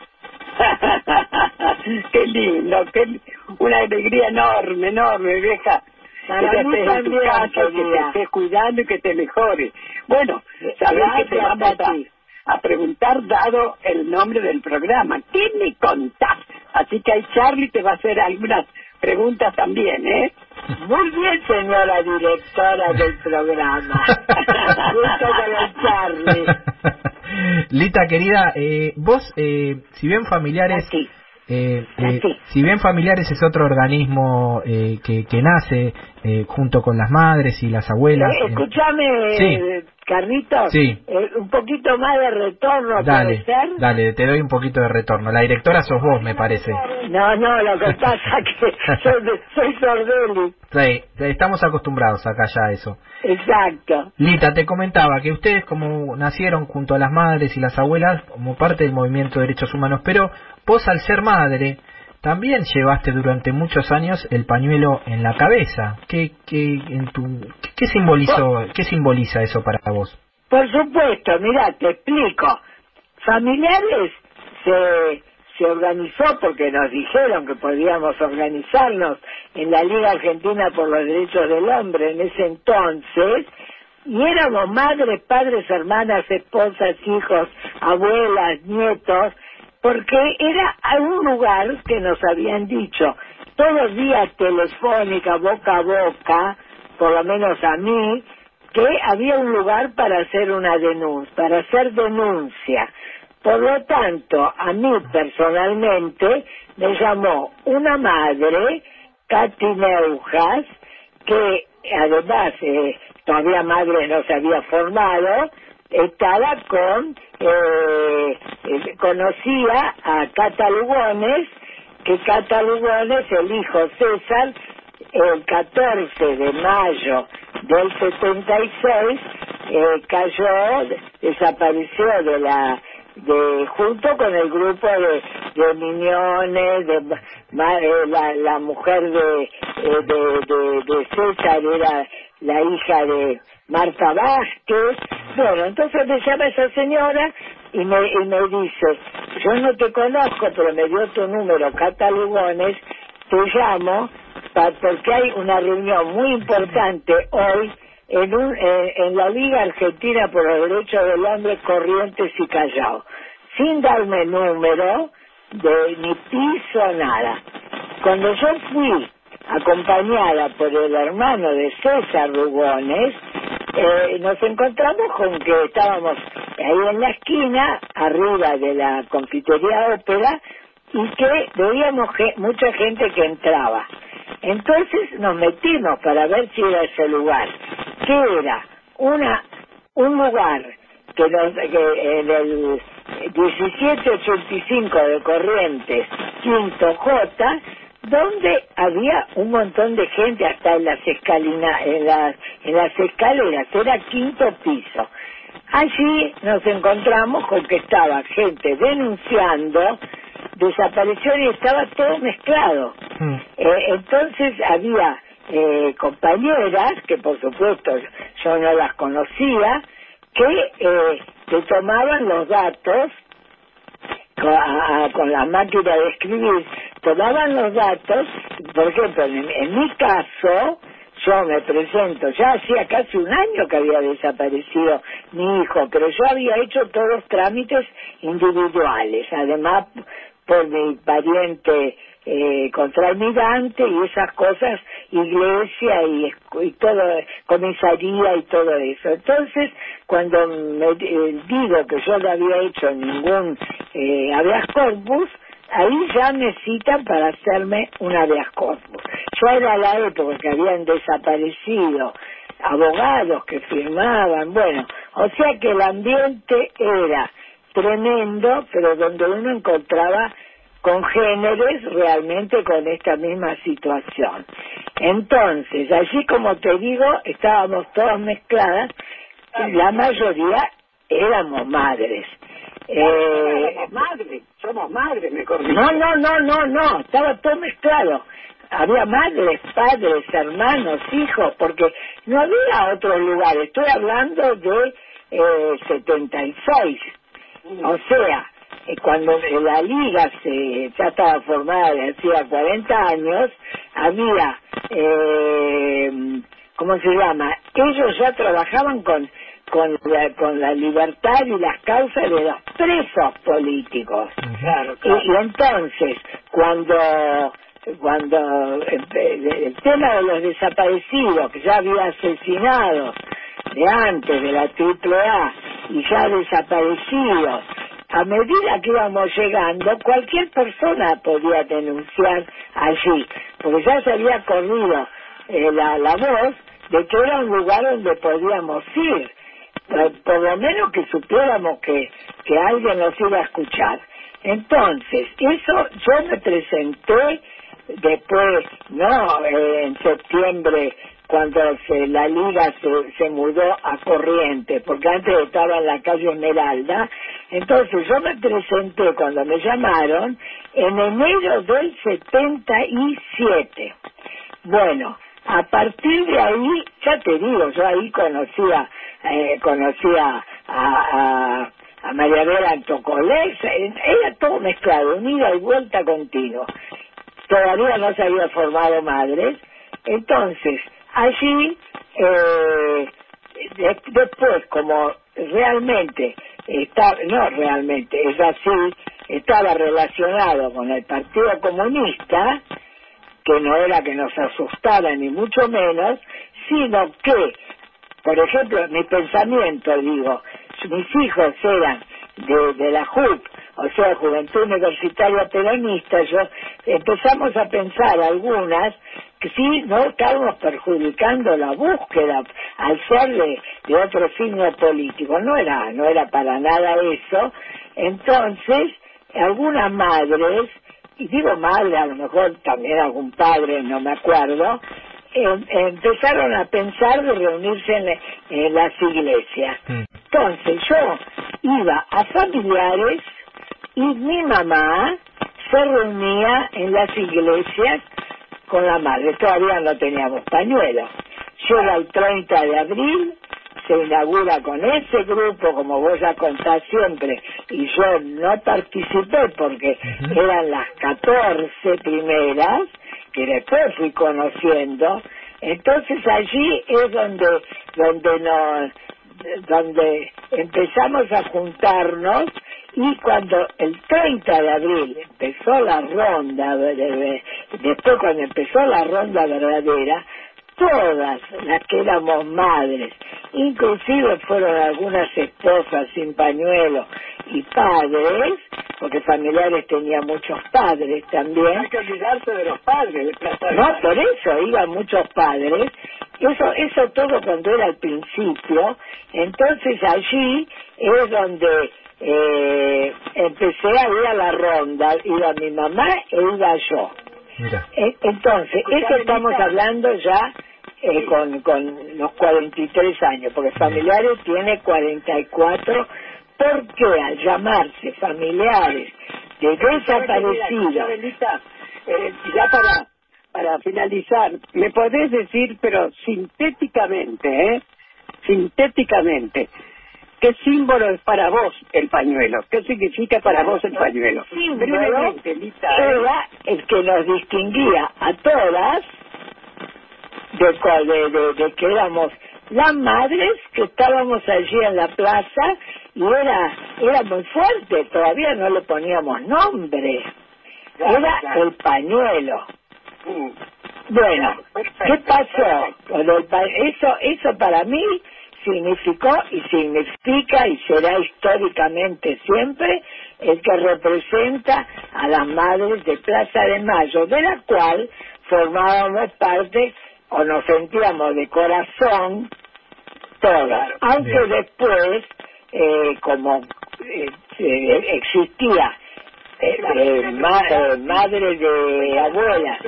<laughs> qué lindo, qué una alegría enorme, enorme, vieja. Para que te estés en tu casa, que te estés cuidando y que te mejores. Bueno, sabés que te vamos a, a preguntar dado el nombre del programa. ¿Qué me contás? Así que ahí Charlie te va a hacer algunas preguntas también, ¿eh? Muy bien, señora directora del programa. <laughs> Gusto conocerle. Lita querida, eh, vos, eh, si bien familiares, Aquí. eh, eh, si bien familiares es otro organismo eh, que, que nace eh, junto con las madres y las abuelas. Eh, escúchame, Sí. Eh, Carlitos. Sí. eh, un poquito más de retorno, dale, ¿puede ser? dale, te doy un poquito de retorno. La directora sos vos, me parece. No, no, lo que pasa que <laughs> soy, soy sordeli. Sí, estamos acostumbrados acá ya a eso. Exacto. Lita, te comentaba que ustedes como nacieron junto a las madres y las abuelas como parte del movimiento de derechos humanos, pero vos al ser madre también llevaste durante muchos años el pañuelo en la cabeza. ¿Qué, qué, en tu, qué, simbolizó, qué simboliza eso para vos? Por supuesto, mira, te explico. Familiares se, se organizó porque nos dijeron que podíamos organizarnos en la Liga Argentina por los Derechos del Hombre en ese entonces. Y éramos madres, padres, hermanas, esposas, hijos, abuelas, nietos, porque era un lugar que nos habían dicho, todos días telefónica, boca a boca, por lo menos a mí, que había un lugar para hacer una denuncia, para hacer denuncia. Por lo tanto, a mí personalmente me llamó una madre, Katy Neujas, que además eh, todavía madre no se había formado, estaba con, eh, eh, conocía a Cata Lugones, que Cata Lugones, el hijo César, el 14 de mayo del 76 eh, cayó, desapareció de la de junto con el grupo de, de Miñones, de ma- eh, la, la mujer de, eh, de, de, de César era la hija de Marta Vázquez. Bueno, entonces me llama esa señora y me, y me dice, yo no te conozco, pero me dio tu número, Cata Lugones, te llamo porque hay una reunión muy importante hoy en, un, en la Liga Argentina por los Derechos del Hombre Corrientes y Callao, sin darme número de ni piso nada. Cuando yo fui acompañada por el hermano de César Rugones, eh, nos encontramos con que estábamos ahí en la esquina, arriba de la confitería ópera, y que veíamos mucha gente que entraba. Entonces nos metimos para ver si era ese lugar, que era una un lugar que, nos, que en el 1785 de Corrientes, quinto J, donde había un montón de gente hasta en las escalina, en las, en las escaleras, era quinto piso. Allí nos encontramos con que estaba gente denunciando desaparición y estaba todo mezclado. Eh, entonces había eh, compañeras, que por supuesto yo no las conocía, que eh, que tomaban los datos con, a- con la máquina de escribir, tomaban los datos, por ejemplo, en, en mi caso, yo me presento, ya hacía casi un año que había desaparecido mi hijo, pero yo había hecho todos los trámites individuales, además por mi pariente eh, contralmirante y esas cosas, iglesia y, y todo, comisaría y todo eso. Entonces, cuando me eh, digo que yo no había hecho ningún eh, habeas corpus, ahí ya me citan para hacerme un habeas corpus. Ya era la época que habían desaparecido abogados que firmaban, bueno, o sea que el ambiente era tremendo, pero donde uno encontraba congéneres realmente con esta misma situación. Entonces, allí como te digo, estábamos todas mezcladas, y la mayoría éramos madres. Eh, somos madres, somos madres, me corrijo. no, no, no, no, no, estaba todo mezclado. Había madres, padres, hermanos, hijos, porque no había otros lugares. Estoy hablando de eh, 76. O sea, cuando la liga se ya estaba formada de hacía 40 años, había, eh, ¿cómo se llama? Ellos ya trabajaban con con la, con la libertad y las causas de los presos políticos. Claro, Y, claro. y entonces, cuando cuando el, el tema de los desaparecidos, que ya había asesinados de antes de la AAA y ya desaparecidos, a medida que íbamos llegando, cualquier persona podía denunciar allí, porque ya se había corrido eh, la, la voz de que era un lugar donde podíamos ir, por, por lo menos que supiéramos que, que alguien nos iba a escuchar. Entonces, eso yo me presenté después, no eh, en septiembre, cuando se, la liga se, se mudó a Corriente, porque antes estaba en la calle Esmeralda, entonces yo me presenté cuando me llamaron en enero del 77. Bueno, a partir de ahí, ya te digo, yo ahí conocía, eh, conocía a, a, a María Vera Antocolex, era todo mezclado, un ida y vuelta continuo. Todavía no se había formado madres, entonces allí, eh, de- después, como realmente, está, no realmente, es así, estaba relacionado con el Partido Comunista, que no era que nos asustara ni mucho menos, sino que, por ejemplo, mi pensamiento, digo, mis hijos eran de, de la JUP, o sea, Juventud Universitaria Peronista, yo empezamos a pensar algunas sí, no estábamos perjudicando la búsqueda al ser de, de otro signo político, no era, no era para nada eso, entonces, algunas madres y digo madre, a lo mejor también algún padre, no me acuerdo, em- empezaron a pensar de reunirse en, la- en las iglesias. Entonces yo iba a familiares y mi mamá se reunía en las iglesias con la madre. Todavía no teníamos pañuelos. Llega el 30 de abril, se inaugura con ese grupo, como vos ya contás siempre, y yo no participé porque eran las 14 primeras, que después fui conociendo. Entonces allí es donde, donde nos, donde empezamos a juntarnos y cuando el 30 de abril empezó la ronda, de- de- después cuando empezó la ronda verdadera, todas las que éramos madres, inclusive fueron algunas esposas sin pañuelo y padres, porque familiares tenía muchos padres también. Hay que olvidarse de los padres No, por eso iban muchos padres. Eso, eso todo cuando era al principio. Entonces allí es donde eh, empecé a ir a la ronda. Iba mi mamá e iba yo. Mira. Eh, Entonces, eso estamos hablando ya eh, con, con los 43 años, porque familiares tiene 44, porque al llamarse familiares de desaparecidos, eh, ya para, para finalizar, ¿me podés decir, pero sintéticamente, ¿eh? Sintéticamente, ¿qué símbolo es para vos el pañuelo? ¿Qué significa para vos el pañuelo? símbolo Lita, ¿eh? era el que nos distinguía a todas de, cual- de, de- de que éramos las madres que estábamos allí en la plaza y era, era muy fuerte, todavía no le poníamos nombre, era el pañuelo. Bueno, ¿qué pasó? el Eso, eso para mí significó y significa y será históricamente siempre el que representa a las madres de Plaza de Mayo, de la cual formábamos parte o nos sentíamos de corazón todas, aunque Bien. después, eh, como eh, eh, existía eh, eh, ma- eh, madre de abuela,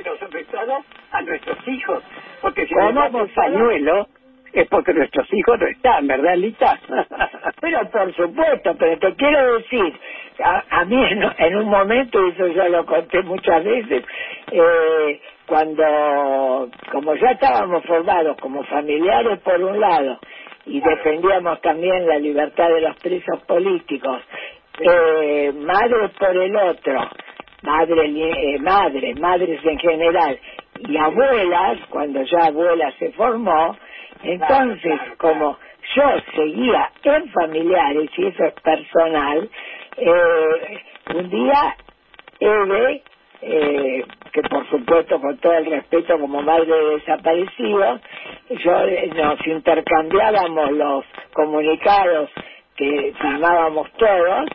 a nuestros hijos, porque si pañuelo, es porque nuestros hijos no están, ¿verdad, Lita? <laughs> pero por supuesto, pero te quiero decir, a, a mí en, en, un momento, y eso ya lo conté muchas veces, eh, cuando, como ya estábamos formados como familiares por un lado, y defendíamos también la libertad de los presos políticos, eh, madres por el otro, madre, eh, madres, madres en general, y abuelas, cuando ya abuela se formó, entonces como yo seguía en familiares, y eso es personal, eh, un día Eve, eh, que por supuesto con todo el respeto como madre de desaparecidos, yo eh, nos intercambiábamos los comunicados que firmábamos todos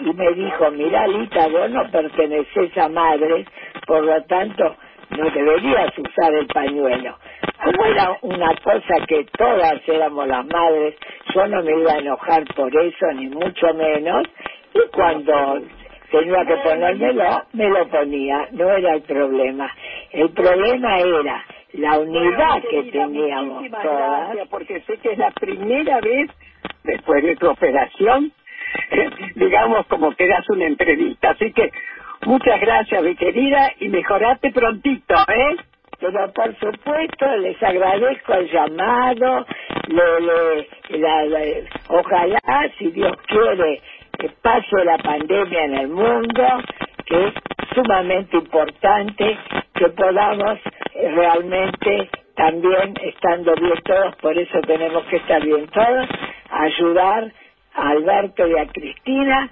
y me dijo, mira Lita, vos no perteneces a madres, por lo tanto no deberías usar el pañuelo. Como era una cosa que todas éramos las madres, yo no me iba a enojar por eso, ni mucho menos, y cuando tenía que ponérmelo, me lo ponía, no era el problema. El problema era la unidad que teníamos todas. Porque sé que es la primera vez después de tu operación, <laughs> digamos como que das una entrevista. Así que muchas gracias, mi querida, y mejorate prontito, ¿eh? Pero por supuesto les agradezco el llamado, le, le, ojalá, si Dios quiere, que pase la pandemia en el mundo, que es sumamente importante que podamos eh, realmente también estando bien todos, por eso tenemos que estar bien todos, ayudar a Alberto y a Cristina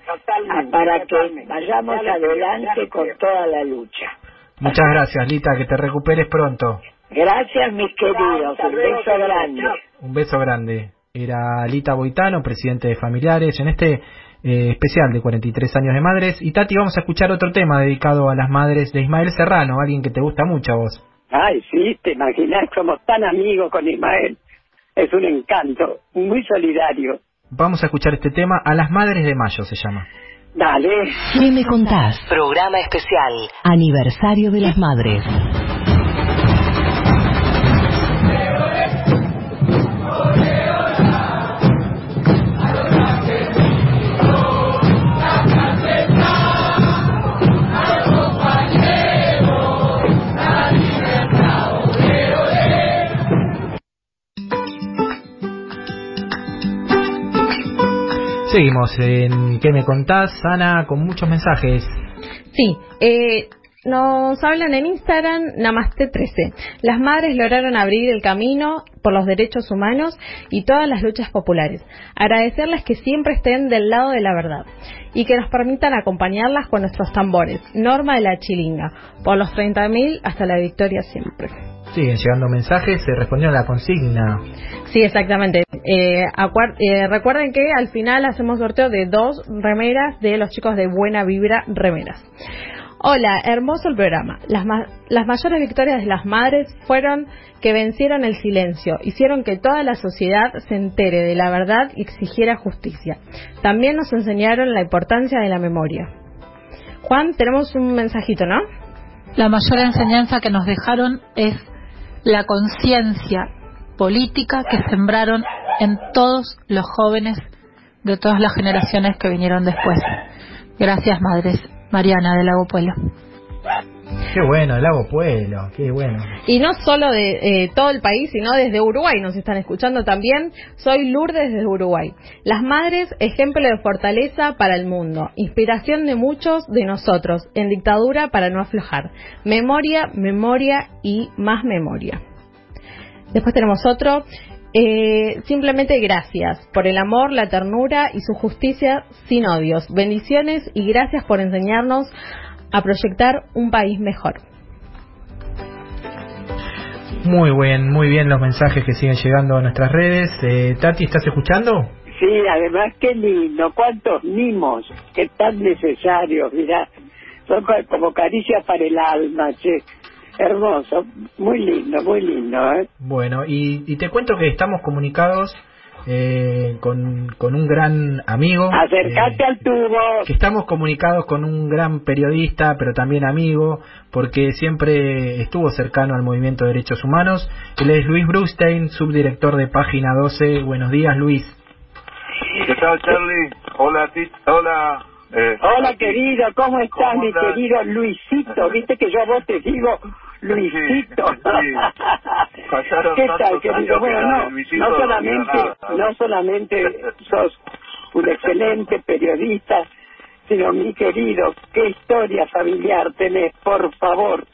para que vayamos adelante con toda la lucha. Muchas gracias, Lita, que te recuperes pronto. Gracias, mis queridos. Un beso grande. Un beso grande. Era Lita Boitano, presidente de Familiares, en este eh, especial de 43 años de madres. Y Tati, vamos a escuchar otro tema dedicado a las madres de Ismael Serrano, alguien que te gusta mucho a vos. Ay, sí, te imaginas, somos tan amigos con Ismael. Es un encanto, muy solidario. Vamos a escuchar este tema, A las Madres de Mayo se llama. Dale. ¿Qué me contás? Programa especial. Aniversario de las Madres. Seguimos en ¿Qué me contás, Ana? Con muchos mensajes. Sí, eh, nos hablan en Instagram Namaste13. Las madres lograron abrir el camino por los derechos humanos y todas las luchas populares. Agradecerles que siempre estén del lado de la verdad y que nos permitan acompañarlas con nuestros tambores. Norma de la Chilinga, por los 30.000 hasta la victoria siempre. Siguen llegando mensajes, se respondió a la consigna. Sí, exactamente. Eh, eh, recuerden que al final hacemos sorteo de dos remeras de los chicos de Buena Vibra Remeras. Hola, hermoso el programa. Las, las mayores victorias de las madres fueron que vencieron el silencio, hicieron que toda la sociedad se entere de la verdad y exigiera justicia. También nos enseñaron la importancia de la memoria. Juan, tenemos un mensajito, ¿no? La mayor enseñanza que nos dejaron es la conciencia política que sembraron en todos los jóvenes de todas las generaciones que vinieron después. Gracias, madres. Mariana del Lago Pueblo. Qué bueno, el Lago Pueblo, qué bueno. Y no solo de eh, todo el país, sino desde Uruguay nos están escuchando también. Soy Lourdes desde Uruguay. Las madres, ejemplo de fortaleza para el mundo, inspiración de muchos de nosotros, en dictadura para no aflojar. Memoria, memoria y más memoria. Después tenemos otro. Eh, simplemente gracias por el amor, la ternura y su justicia sin odios. Bendiciones y gracias por enseñarnos a proyectar un país mejor. Muy bien, muy bien los mensajes que siguen llegando a nuestras redes. Eh, Tati, ¿estás escuchando? Sí, además qué lindo, cuántos mimos, qué tan necesarios, mira, son como caricias para el alma, che. Hermoso, muy lindo, muy lindo. ¿eh? Bueno, y, y te cuento que estamos comunicados eh, con, con un gran amigo. Acercate eh, al tubo. Que estamos comunicados con un gran periodista, pero también amigo, porque siempre estuvo cercano al movimiento de derechos humanos. Él es Luis Brustein, subdirector de Página 12. Buenos días, Luis. ¿Qué tal, Charlie? Hola. Hola. Eh, Hola, querido, ¿cómo estás, ¿Cómo mi querido Luisito? Viste que yo a vos te digo Luisito. sí. ¿Qué tal, querido? Bueno, no, no solamente, no solamente sos un excelente periodista, sino mi querido, qué historia familiar tenés, por favor.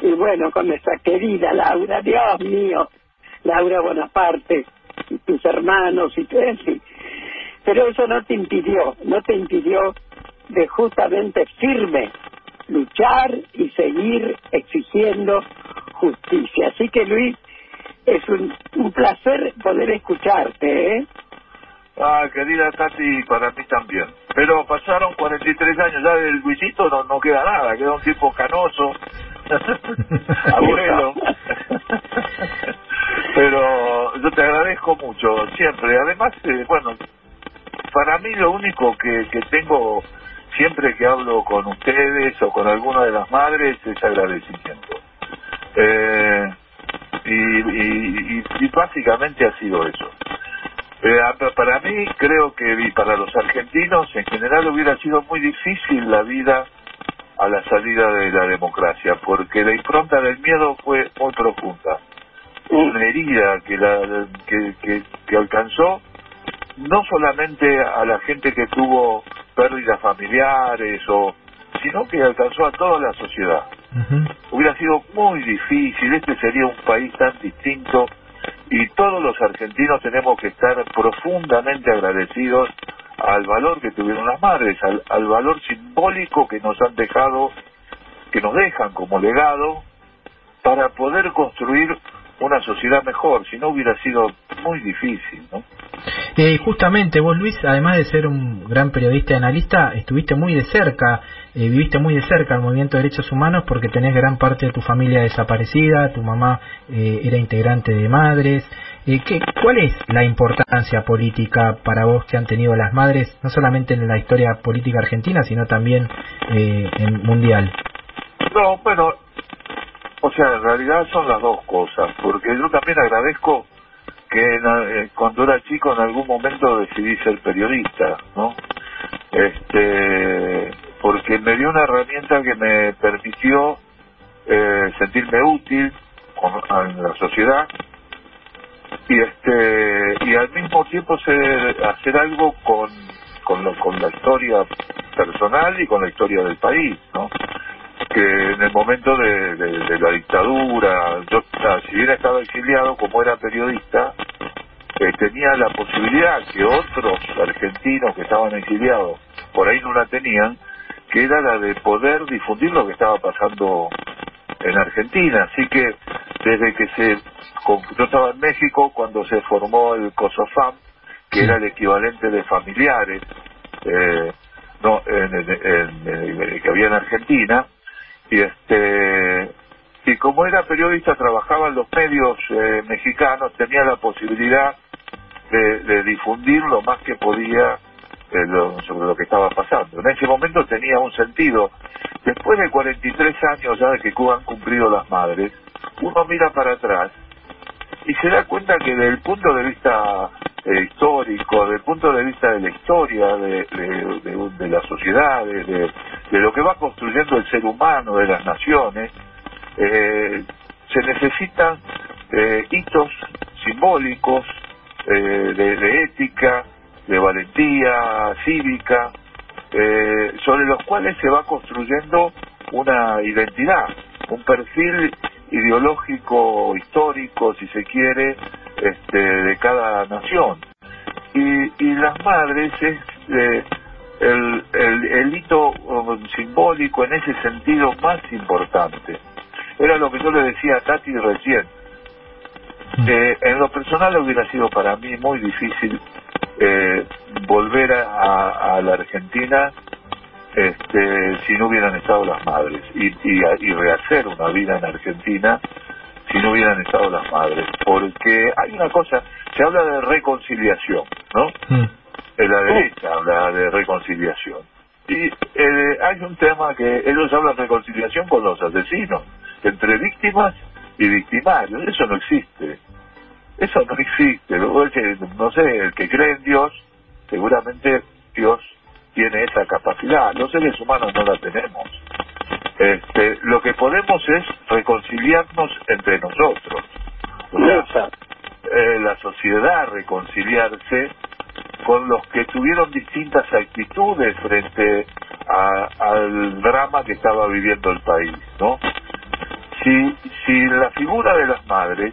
Y bueno, con nuestra querida Laura, Dios mío, Laura Bonaparte, y tus hermanos y todo, en fin. Pero eso no te impidió, no te impidió de justamente firme luchar y seguir exigiendo justicia. Así que Luis, es un, un placer poder escucharte, ¿eh? Ah, querida Tati, para mí también. Pero pasaron 43 años, ya del Luisito no, no queda nada, queda un tipo canoso, <laughs> abuelo. Pero yo te agradezco mucho, siempre. Además, eh, bueno, para mí lo único que, que tengo siempre que hablo con ustedes o con alguna de las madres es agradecimiento. Eh, y, y, y- y básicamente ha sido eso. Eh, para mí creo que y para los argentinos en general hubiera sido muy difícil la vida a la salida de la democracia porque la impronta del miedo fue muy profunda una herida que, la, que, que, que alcanzó no solamente a la gente que tuvo pérdidas familiares o sino que alcanzó a toda la sociedad hubiera sido muy difícil, este sería un país tan distinto y todos los argentinos tenemos que estar profundamente agradecidos al valor que tuvieron las madres, al, al valor simbólico que nos han dejado, que nos dejan como legado para poder construir una sociedad mejor, si no hubiera sido muy difícil, ¿no? Eh, justamente vos, Luis, además de ser un gran periodista y analista, estuviste muy de cerca, eh, viviste muy de cerca el movimiento de derechos humanos porque tenés gran parte de tu familia desaparecida, tu mamá eh, era integrante de Madres. Eh, ¿qué, ¿Cuál es la importancia política para vos que han tenido las madres, no solamente en la historia política argentina, sino también eh, en mundial? No, bueno, o sea, en realidad son las dos cosas, porque yo también agradezco que en- eh, cuando era chico en algún momento decidí ser periodista, ¿no? Este, porque me dio una herramienta que me permitió eh, sentirme útil con- en la sociedad y este y al mismo tiempo ser- hacer algo con con, lo- con la historia personal y con la historia del país, ¿no? Que en el momento de, la dictadura, yo, si bien estaba exiliado como era periodista, eh, tenía la posibilidad que otros argentinos que estaban exiliados por ahí no la tenían, que era la de poder difundir lo que estaba pasando en Argentina. Así que desde que se, con- yo estaba en México cuando se formó el COSOFAM, que era el equivalente de familiares, eh, no, en- que había en Argentina, y este y como era periodista trabajaba en los medios eh, mexicanos tenía la posibilidad de, de difundir lo más que podía eh, sobre lo que estaba pasando. En ese momento tenía un sentido. Después de 43 años ya de que Cuba han cumplido las madres uno mira para atrás y se da cuenta que desde el punto de vista eh, histórico, desde el punto de vista de la historia, de, de- de- de la sociedad, de, lo que va construyendo el ser humano, de las naciones, eh, se necesitan eh, hitos simbólicos eh, de, de ética, de valentía cívica, eh, sobre los cuales se va construyendo una identidad, un perfil ideológico, histórico, si se quiere, este, de cada nación. Y, y las madres es eh, el, el, el hito um, simbólico en ese sentido más importante. Era lo que yo le decía a Tati recién. Eh, en lo personal hubiera sido para mí muy difícil eh, volver a- a la Argentina este, si no hubieran estado las madres y, y, y rehacer una vida en Argentina si no hubieran estado las madres, porque hay una cosa, se habla de reconciliación, ¿no? En la derecha habla de reconciliación. Y eh, hay un tema que ellos hablan de reconciliación con los asesinos, entre víctimas y victimarios. Eso no existe. Eso no existe. No sé, el que cree en Dios, seguramente Dios tiene esa capacidad. Los seres humanos no la tenemos. Este, lo que podemos es reconciliarnos entre nosotros. O sea, eh, la sociedad reconciliarse con los que tuvieron distintas actitudes frente a, al drama que estaba viviendo el país, ¿no? Si, si la figura de las madres,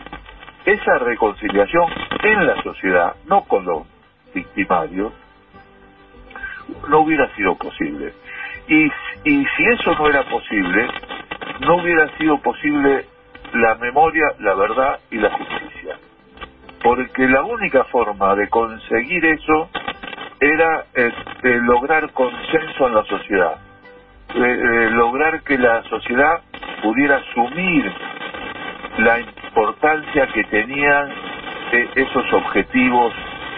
esa reconciliación en la sociedad, no con los victimarios, no hubiera sido posible. Y, y si eso no era posible, no hubiera sido posible la memoria, la verdad y la justicia. Porque la única forma de conseguir eso era este, lograr consenso en la sociedad, eh, eh, lograr que la sociedad pudiera asumir la importancia que tenían eh, esos objetivos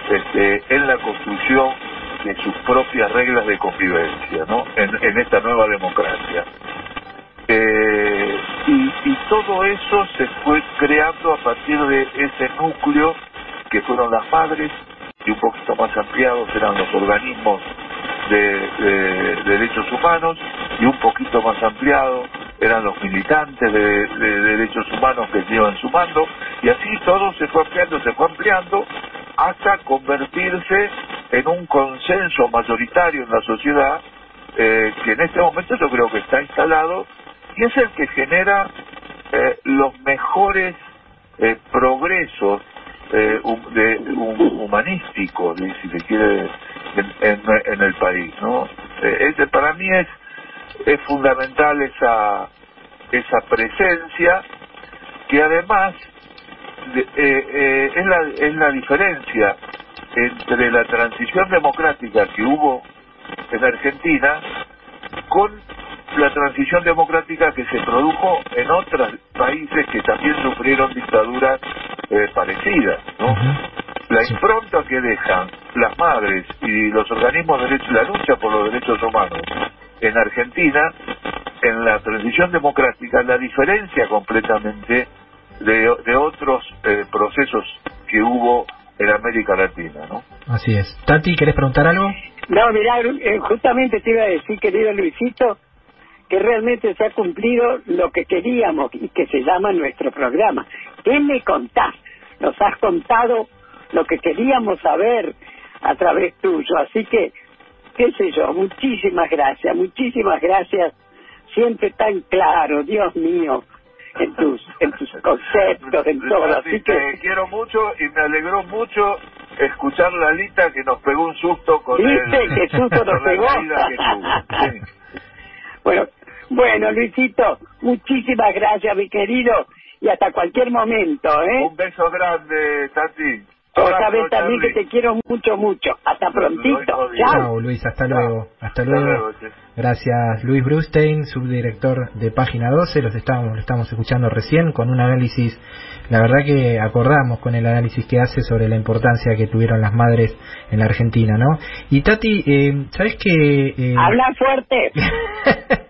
este, en la construcción de sus propias reglas de convivencia, ¿no? En, esta nueva democracia. Eh, y, todo eso se fue creando a partir de ese núcleo que fueron las madres y un poquito más ampliados eran los organismos de, derechos humanos y un poquito más ampliado eran los militantes de, de, derechos humanos que se iban sumando y así todo se fue ampliando, se fue ampliando hasta convertirse en un consenso mayoritario en la sociedad eh, que en este momento yo creo que está instalado y es el que genera eh, los mejores eh, progresos eh, de, un, humanístico, si se quiere, en, el país, ¿no? ese para mí es es fundamental esa esa presencia que además es la es la diferencia entre la transición democrática que hubo en Argentina con la transición democrática que se produjo en otros países que también sufrieron dictaduras eh, parecidas, ¿no? La impronta que dejan las madres y los organismos de derecho, la lucha por los derechos humanos en Argentina, en la transición democrática, la diferencia completamente de, de otros eh, procesos que hubo en América Latina, ¿no? Así es. Tati, ¿querés preguntar algo? No, mirá, eh, justamente te iba a decir, querido Luisito, que realmente se ha cumplido lo que queríamos y que se llama nuestro programa. ¿Qué me contás? Nos has contado lo que queríamos saber a través tuyo, así que, qué sé yo, muchísimas gracias, muchísimas gracias, siempre tan claro, Dios mío, en tus, en tus conceptos, en todo. Así que te quiero mucho y me alegró mucho escuchar la lista que nos pegó un susto con ¿Viste? el, ¿Qué susto nos <laughs> pegó? Bueno, bueno, Luisito, muchísimas gracias, mi querido, y hasta cualquier momento, ¿eh? Un beso grande, Tati. Vos sabés también que te quiero mucho, mucho. Hasta prontito. Chao. Luis, hasta luego. Hasta luego. Gracias, Luis Brustein, subdirector de Página 12. Los estamos, lo estamos escuchando recién con un análisis, la verdad que acordamos con el análisis que hace sobre la importancia que tuvieron las madres en la Argentina, ¿no? Y Tati, eh, ¿sabes qué? Eh... Habla fuerte. <laughs>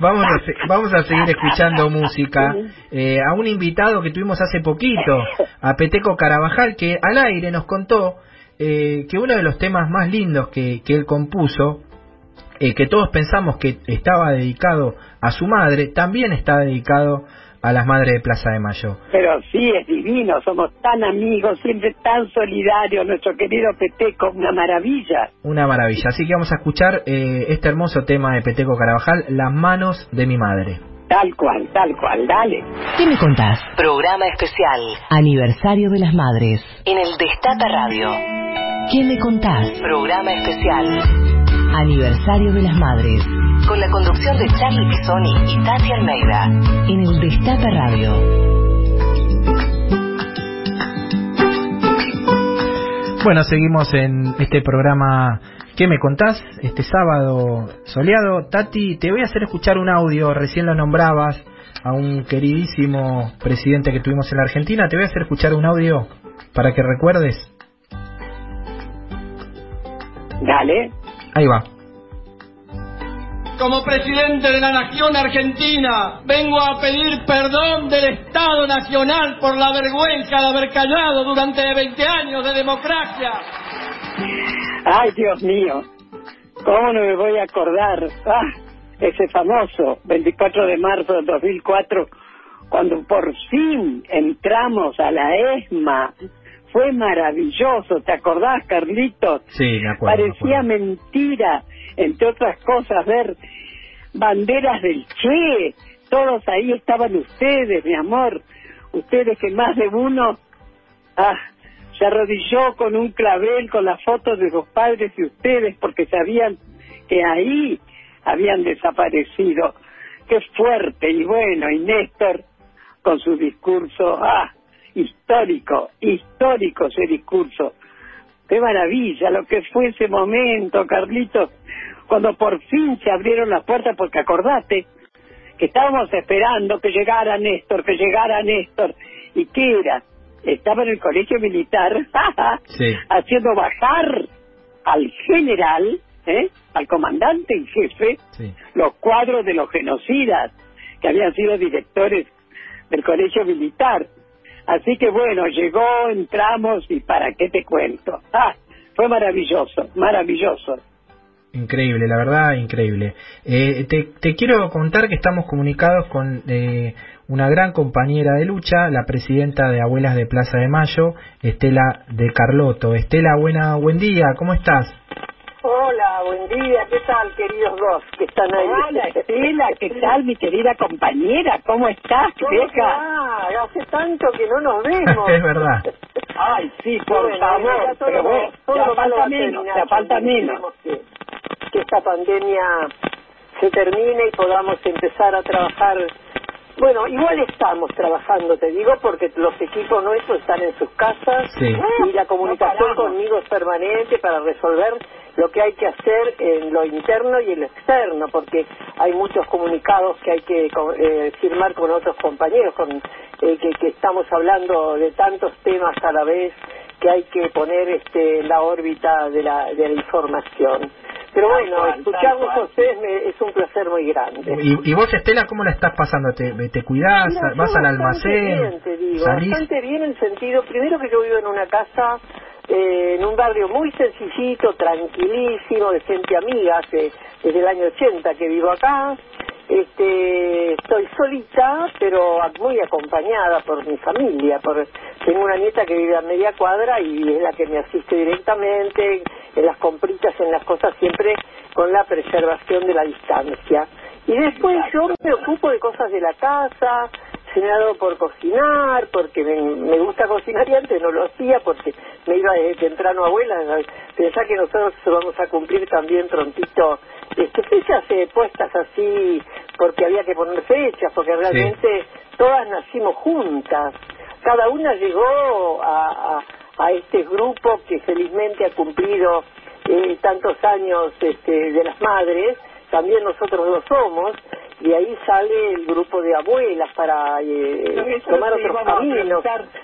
vamos, a, vamos a seguir escuchando música. Eh, a un invitado que tuvimos hace poquito, a Peteco Carabajal, que al aire nos contó eh, que uno de los temas más lindos que, que él compuso, eh, que todos pensamos que estaba dedicado a su madre, también está dedicado a las madres de Plaza de Mayo. Pero sí, es divino, somos tan amigos, siempre tan solidarios, nuestro querido Peteco, una maravilla. Una maravilla, así que vamos a escuchar eh, este hermoso tema de Peteco Carabajal, Las manos de mi madre. Tal cual, tal cual, dale. ¿Qué me contás? Programa especial. Aniversario de las Madres. En el Destapa Radio. ¿Qué me contás? Programa especial. Aniversario de las Madres. Con la conducción de Charlie Pisoni y Tati Almeida. En el Destapa Radio. Bueno, seguimos en este programa ¿Qué me contás este sábado soleado? Tati, te voy a hacer escuchar un audio, recién lo nombrabas a un queridísimo presidente que tuvimos en la Argentina. Te voy a hacer escuchar un audio para que recuerdes. Dale. Ahí va. Como presidente de la Nación Argentina, vengo a pedir perdón del Estado Nacional por la vergüenza de haber callado durante 20 años de democracia. Ay, Dios mío, ¿cómo no me voy a acordar? Ah, ese famoso 24 de marzo de 2004, cuando por fin entramos a la ESMA. Fue maravilloso, ¿te acordás, Carlitos? Sí, me acuerdo. Parecía mentira, entre otras cosas, ver banderas del Che. Todos ahí estaban ustedes, mi amor. Ustedes que más de uno ah, se arrodilló con un clavel con las fotos de sus padres y ustedes porque sabían que ahí habían desaparecido. Qué fuerte y bueno, y Néstor con su discurso, ah, histórico, histórico ese discurso. Qué maravilla lo que fue ese momento, Carlitos, cuando por fin se abrieron las puertas, porque acordate que estábamos esperando que llegara Néstor, que llegara Néstor, y qué era, estaba en el colegio militar <laughs> Sí. haciendo bajar al general, ¿eh? al comandante en jefe, Sí. los cuadros de los genocidas que habían sido directores del colegio militar. Así que bueno, llegó, entramos y para qué te cuento. Ah, fue maravilloso, maravilloso. Increíble, la verdad, increíble. Eh, te, quiero contar que estamos comunicados con eh, una gran compañera de lucha, la presidenta de Abuelas de Plaza de Mayo, Estela de Carlotto. Estela, buena, buen día, ¿cómo estás? Hola, buen día, ¿qué tal, queridos dos que están ahí? Hola, Estela, ¿qué tal, mi querida compañera? ¿Cómo estás, ¿Cómo vieja? va? Hace tanto que no nos vemos. <laughs> es verdad. Ay, sí, por Bueno, favor, ya todo pero todo ya falta menos, ya falta menos. Que, que esta pandemia se termine y podamos empezar a trabajar. Bueno, igual estamos trabajando, te digo, porque los equipos nuestros están en sus casas Sí. y la comunicación conmigo es permanente para resolver lo que hay que hacer en lo interno y en lo externo, porque hay muchos comunicados que hay que eh, firmar con otros compañeros, con eh, que, que estamos hablando de tantos temas a la vez que hay que poner este, la órbita de la, de la información. Pero bueno, cual, escucharlos a ustedes me- es un placer muy grande. ¿Y, y vos, Estela, cómo la estás pasando? ¿Te, te cuidás? Mira, ¿Vas al bastante almacén? Bien, te digo, ¿Salís? bastante bien en el sentido, primero que yo vivo en una casa, eh, en un barrio muy sencillito, tranquilísimo, de gente amiga, hace, desde el año 80 que vivo acá. Este, estoy solita, pero muy acompañada por mi familia. Por, tengo una nieta que vive a media cuadra y es la que me asiste directamente en las compritas, en las cosas, siempre con la preservación de la distancia. Y después yo me ocupo de cosas de la casa, dado por cocinar, porque me, me gusta cocinar y antes no lo hacía porque me iba de temprano abuela. Pensá que nosotros vamos a cumplir también prontito este, fechas eh, puestas así porque había que poner fechas, porque realmente todas nacimos juntas. Cada una llegó a, a, a este grupo que felizmente ha cumplido eh, tantos años este, de las madres, también nosotros lo somos, y ahí sale el grupo de abuelas para eh, tomar otros caminos,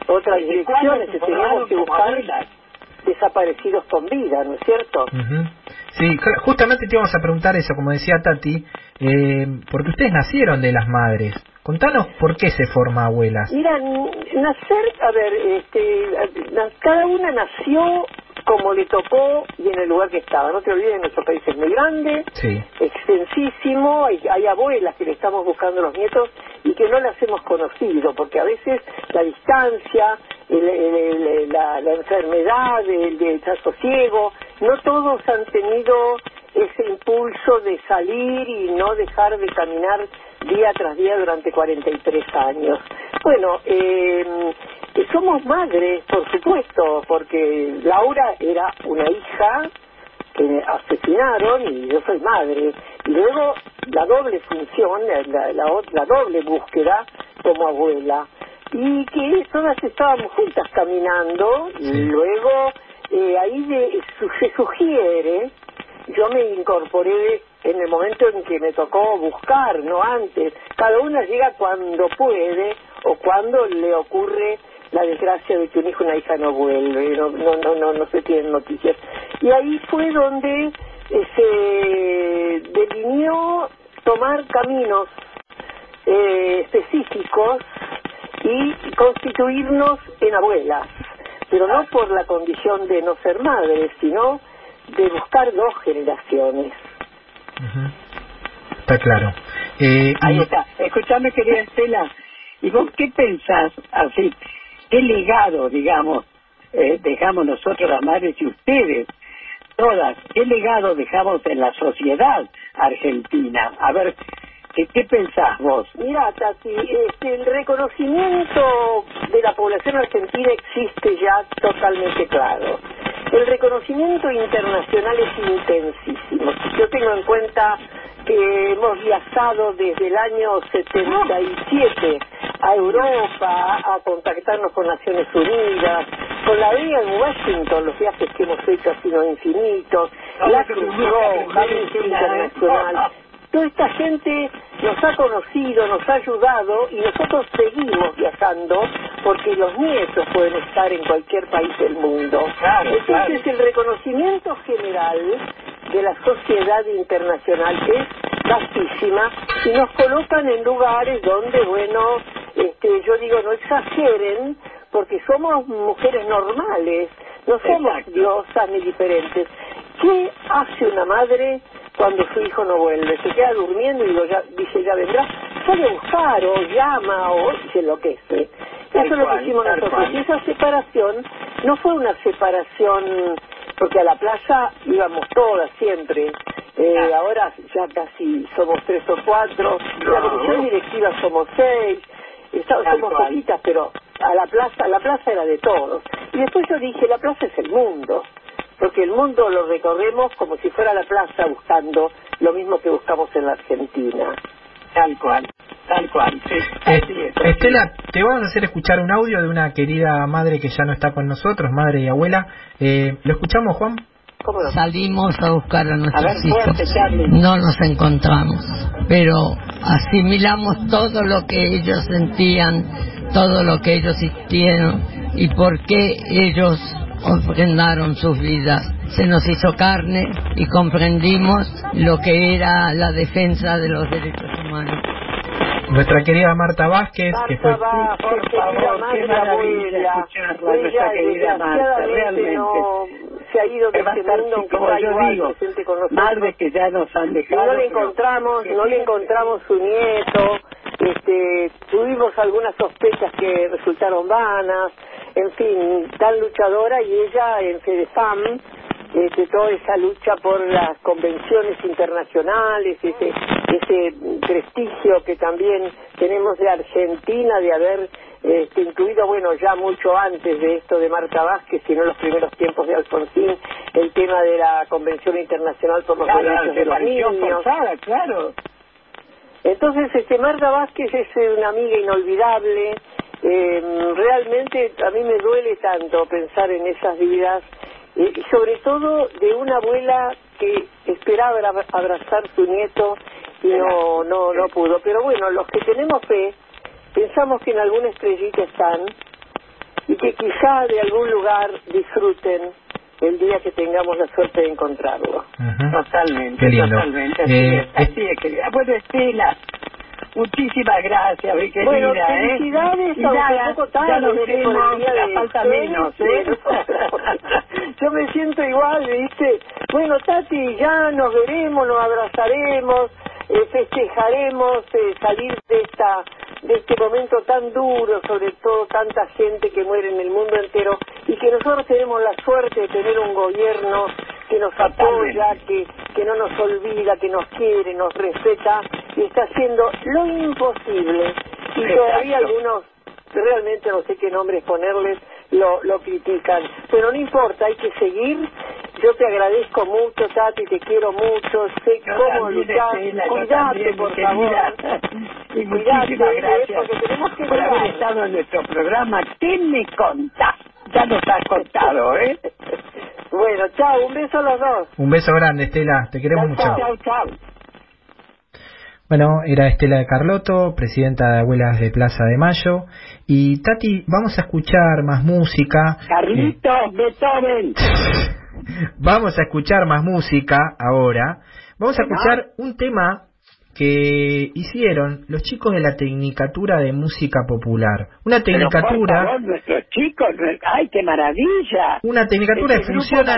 otras ¿Desde cuándo direcciones que teníamos que buscar abuelas? desaparecidos con vida, ¿no es cierto? Ujú. Sí, ju- justamente te íbamos a preguntar eso, como decía Tati, eh, porque ustedes nacieron de las madres. Contanos por qué se forma Abuelas. Mira, nacer, a ver, este, cada una nació como le tocó y en el lugar que estaba. No te olvides, nuestro país es muy grande, Sí. extensísimo, hay, hay abuelas que le estamos buscando a los nietos y que no las hemos conocido, porque a veces la distancia, el- el- el- la, la enfermedad, el desasosiego, no todos han tenido ese impulso de salir y no dejar de caminar día tras día durante 43 años. Bueno, eh, somos madres, por supuesto, porque Laura era una hija que asesinaron y yo soy madre. Y luego la doble función, la, la, la doble búsqueda como abuela. Y que todas estábamos juntas caminando y luego eh, ahí de- su- se sugiere, yo me incorporé en el momento en que me tocó buscar, no antes. Cada una llega cuando puede o cuando le ocurre la desgracia de que un hijo y una hija no vuelve, no, no, no, no, no se tienen noticias. Y ahí fue donde eh, se delineó tomar caminos eh, específicos y constituirnos en abuelas, pero no por la condición de no ser madres, sino de buscar dos generaciones. Está claro. Eh, Ahí está. Escuchame, querida Estela, ¿y vos qué pensás así? ¿Qué legado, digamos, eh, dejamos nosotros las madres y ustedes, todas, qué legado dejamos en la sociedad argentina? A ver, ¿qué, qué pensás vos? Mira, Tati, este, el reconocimiento de la población argentina existe ya totalmente claro. El reconocimiento internacional es intensísimo. Yo tengo en cuenta que hemos viajado desde el año 77 a Europa a contactarnos con Naciones Unidas, con la vía en Washington, los viajes que hemos hecho han sido infinitos, la Cruz Roja, Amnistía Internacional. Toda esta gente nos ha conocido, nos ha ayudado y nosotros seguimos viajando porque los nietos pueden estar en cualquier país del mundo. Entonces el reconocimiento general de la sociedad internacional es vastísima y nos colocan en lugares donde, bueno, este, yo digo, no exageren porque somos mujeres normales, no somos diosas ni diferentes. ¿Qué hace una madre cuando su hijo no vuelve? Se queda durmiendo y lo ya, dice ya vendrá, sale a buscar o llama o se enloquece. Eso es lo que hicimos nosotros. Y esa separación no fue una separación porque a la plaza íbamos todas siempre. Eh, ahora ya casi somos tres o cuatro. La comisión directiva somos seis. Está- somos poquitas, pero a la plaza, la plaza era de todos. Y después yo dije, la plaza es el mundo. Porque el mundo lo recorremos como si fuera la plaza buscando lo mismo que buscamos en la Argentina. Tal cual, tal cual. Sí, Eh, Estela, te vamos a hacer escuchar un audio de una querida madre que ya no está con nosotros, madre y abuela. Eh, ¿Lo escuchamos, Juan? Salimos a buscar a nuestros ver, hijos. fuerte. No nos encontramos, pero asimilamos todo lo que ellos sentían, todo lo que ellos sintieron y por qué ellos ofrendaron sus vidas. Se nos hizo carne y comprendimos lo que era la defensa de los derechos humanos. Nuestra querida Marta Vázquez, que fue... va, por favor, qué maravilla escucharla, nuestra querida Marta, realmente. no se ha ido de Que va a este estar, mundo, sí, aunque como yo igual digo, madres que ya nos han dejado. no le encontramos, no le encontramos su nieto, este, tuvimos algunas sospechas que resultaron vanas, en fin, tan luchadora y ella en FEDEFAM, este, toda esa lucha por las convenciones internacionales, ese, ese prestigio que también tenemos de Argentina de haber este, incluido, bueno, ya mucho antes de esto de Marta Vázquez, sino en los primeros tiempos de Alfonsín, el tema de la Convención Internacional por los Claro, Derechos de los Niños. forzada, claro. Entonces, este Marta Vázquez es una amiga inolvidable. Eh, realmente a mí me duele tanto pensar en esas vidas, eh, y sobre todo de una abuela que esperaba abra- abrazar su nieto y no, no, no pudo. Pero bueno, los que tenemos fe, pensamos que en alguna estrellita están y que quizá de algún lugar disfruten el día que tengamos la suerte de encontrarlo. Totalmente, totalmente. Así Eh, es, así es, querida. Bueno, Estela, muchísimas gracias, mi querida. Bueno, ¿eh? felicidades, Y aunque nada, poco tarde, ya nos ustedes, menos, ¿eh? <laughs> Yo me siento igual, ¿viste? Bueno, Tati, ya nos veremos, nos abrazaremos, eh, festejaremos eh, salir de esta de este momento tan duro, sobre todo tanta gente que muere en el mundo entero, y que nosotros tenemos la suerte de tener un gobierno que nos apoya, que, que no nos olvida, que nos quiere, nos respeta, y está haciendo lo imposible. Y Exacto. todavía algunos, realmente no sé qué nombres ponerles, lo, lo critican. Pero no importa, hay que seguir. Yo te agradezco mucho, Tati, te quiero mucho, sé Yo cómo luchar. También, por favor. <laughs> Y muchísimas ¿eh? gracias porque tenemos que por haber estado en nuestro programa. ¿Qué me contás? Ya nos has contado, ¿eh? Bueno, chao, un beso a los dos. Un beso grande, Estela, te queremos mucho. Chao, chao, chao. Bueno, era Estela de Carlotto, presidenta de Abuelas de Plaza de Mayo. Y Tati, vamos a escuchar más música. Carlitos, Beethoven. <laughs> Vamos a escuchar más música ahora. Vamos a escuchar un tema que hicieron los chicos de la Tecnicatura de Música Popular. Una Pero, por tecnicatura, favor, nuestros chicos, ¡ay, qué maravilla! una tecnicatura que funciona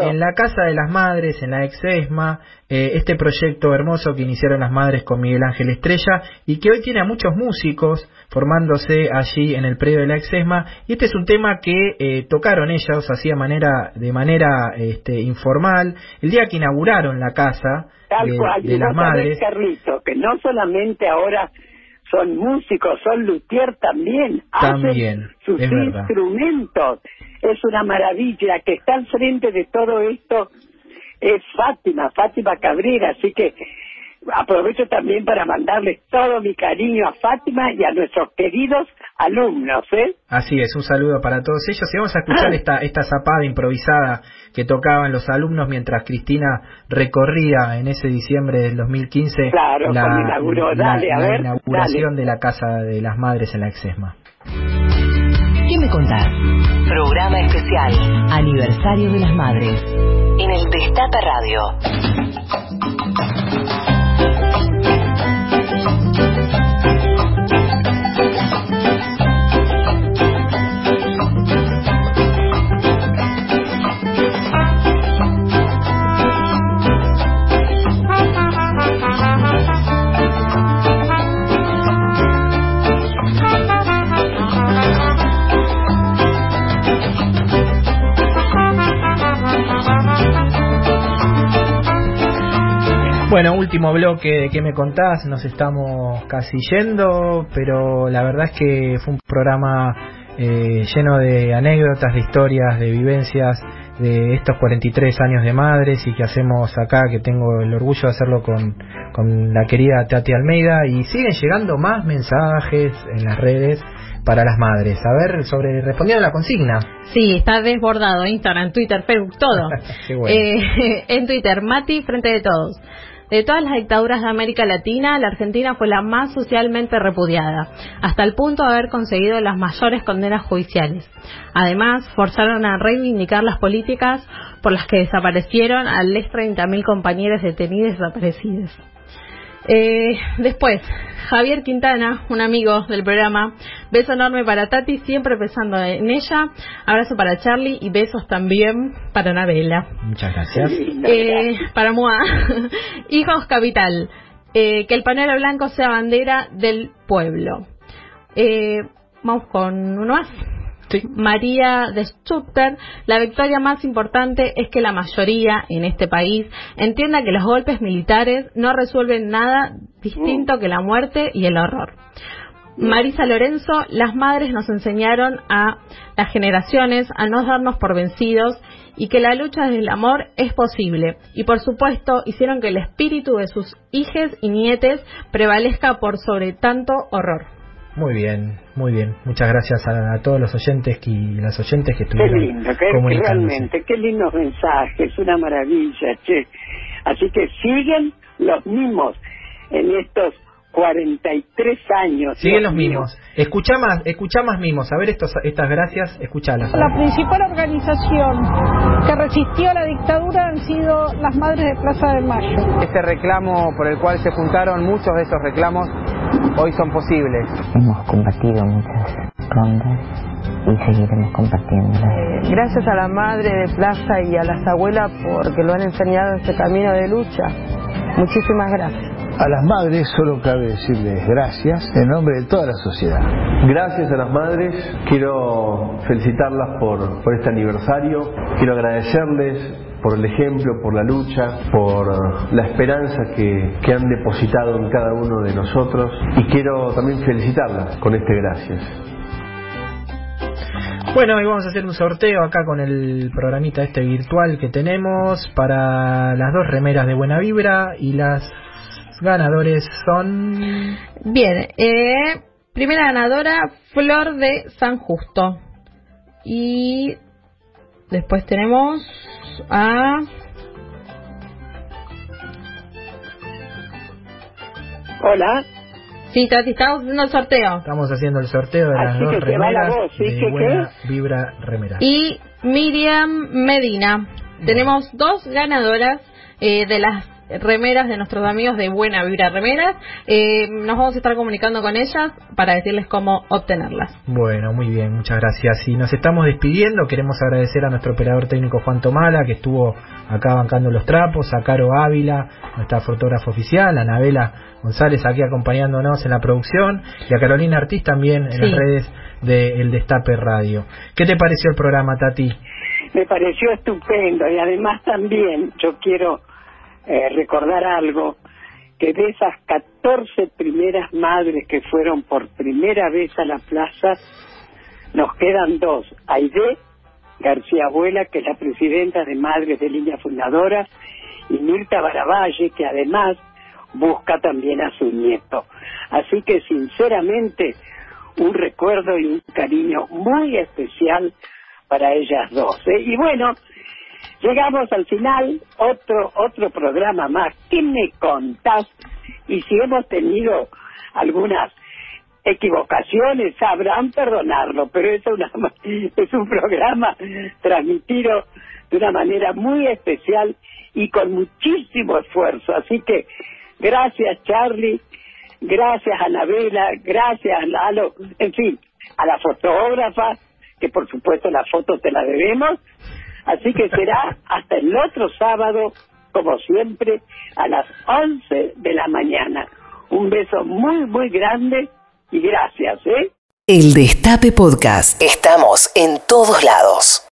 en la Casa de las Madres, en la Exesma, eh, este proyecto hermoso que iniciaron las madres con Miguel Ángel Estrella y que hoy tiene a muchos músicos formándose allí en el predio de la Exesma y este es un tema que eh, tocaron ellos así de manera de manera este, informal el día que inauguraron la casa Tal de, cual, de las madres Carlito, que no solamente ahora son músicos, son luthier también, También, hacen sus es verdad. instrumentos. Es una maravilla que está al frente de todo esto es Fátima, Fátima Cabrera, así que aprovecho también para mandarles todo mi cariño a Fátima y a nuestros queridos alumnos, ¿eh? Así es, un saludo para todos ellos y vamos a escuchar esta, esta zapada improvisada que tocaban los alumnos mientras Cristina recorría en ese diciembre del 2015 Claro, la, la- inauguración de la Casa de las Madres en la Exesma. ¿Qué me contás? Programa especial Aniversario de las Madres en el Destape Radio. Bueno, último bloque de ¿Qué me contás? Nos estamos casi yendo, pero la verdad es que fue un programa eh, lleno de anécdotas, de historias, de vivencias de estos 43 años de madres y que hacemos acá, que tengo el orgullo de hacerlo con, con la querida Tati Almeida y siguen llegando más mensajes en las redes para las madres. A ver, sobre respondiendo a la consigna. Sí, está desbordado. Instagram, Twitter, Facebook, todo. <laughs> Bueno. Eh, <laughs> en Twitter, Mati, frente de todos. De todas las dictaduras de América Latina, la Argentina fue la más socialmente repudiada, hasta el punto de haber conseguido las mayores condenas judiciales. Además, forzaron a reivindicar las políticas por las que desaparecieron a les 30.000 compañeros detenidos y desaparecidos. Eh, después, Javier Quintana, un amigo del programa, beso enorme para Tati, siempre pensando en ella, abrazo para Charlie y besos también para Anabela. Muchas gracias. Eh, para Moa, <laughs> hijos capital, eh, que el pañuelo blanco sea bandera del pueblo. Eh, vamos con uno más. María de Stutter, la victoria más importante es que la mayoría en este país entienda que los golpes militares no resuelven nada distinto que la muerte y el horror. Marisa Lorenzo, las madres nos enseñaron a las generaciones a no darnos por vencidos y que la lucha desde el amor es posible. Y por supuesto hicieron que el espíritu de sus hijes y nietes prevalezca por sobre tanto horror. Muy bien, muy bien. Muchas gracias a, a todos los oyentes que- y las oyentes que Qué estuvieron lindo, qué, comunicándose. realmente, qué lindos mensajes, una maravilla, che. Así que siguen los mismos en estos 43 años. Siguen los mimos. Escucha más, escucha más mimos. A ver estos, estas gracias, escuchalas. La principal organización que resistió a la dictadura han sido las Madres de Plaza de Mayo. Este reclamo por el cual se juntaron, muchos de esos reclamos hoy son posibles. Hemos combatido muchas rondas y seguiremos combatiéndolas. Gracias a la madre de Plaza y a las abuelas porque lo han enseñado este camino de lucha. Muchísimas gracias. A las madres solo cabe decirles gracias en nombre de toda la sociedad. Gracias a las madres, quiero felicitarlas por, por este aniversario, quiero agradecerles por el ejemplo, por la lucha, por la esperanza que, que han depositado en cada uno de nosotros y quiero también felicitarlas con este gracias. Bueno, hoy vamos a hacer un sorteo acá con el programita este virtual que tenemos para las dos remeras de buena vibra y las ganadores son... Bien, eh, primera ganadora, Flor de San Justo. Y después tenemos a... Hola. Sí, Tati, estamos haciendo el sorteo. Estamos haciendo el sorteo de las Así dos que la remeras voz, ¿sí? de ¿Qué, Buena Vibra Remera. Y Miriam Medina. Tenemos dos ganadoras eh, de las remeras de nuestros amigos de Buena Vibra Remeras. Eh, nos vamos a estar comunicando con ellas para decirles cómo obtenerlas. Bueno, muy bien, muchas gracias. Y nos estamos despidiendo, queremos agradecer a nuestro operador técnico Juan Tomala, que estuvo acá bancando los trapos, a Caro Ávila, nuestra fotógrafa oficial, a Anabela González aquí acompañándonos en la producción, y a Carolina Artiz también en Sí. las redes de El Destape Radio. ¿Qué te pareció el programa, Tati? Me pareció estupendo y además también yo quiero eh, recordar algo, que de esas 14 primeras madres que fueron por primera vez a la plaza, nos quedan dos, Aide García Abuela, que es la presidenta de Madres de Línea Fundadora, y Mirta Baravalle, que además busca también a su nieto. Así que sinceramente un recuerdo y un cariño muy especial para ellas dos. ¿eh? Y bueno, llegamos al final, otro, otro programa más. ¿Qué me contás? Y si hemos tenido algunas equivocaciones, sabrán perdonarlo, pero es, una, <laughs> es un programa transmitido de una manera muy especial y con muchísimo esfuerzo. Así que gracias Charlie, gracias Anabela, gracias Lalo, en fin, a la fotógrafa, que por supuesto la foto te la debemos. Así que será hasta el otro sábado, como siempre, a las 11 de la mañana. Un beso muy, muy grande y gracias, ¿eh? El Destape Podcast. Estamos en todos lados.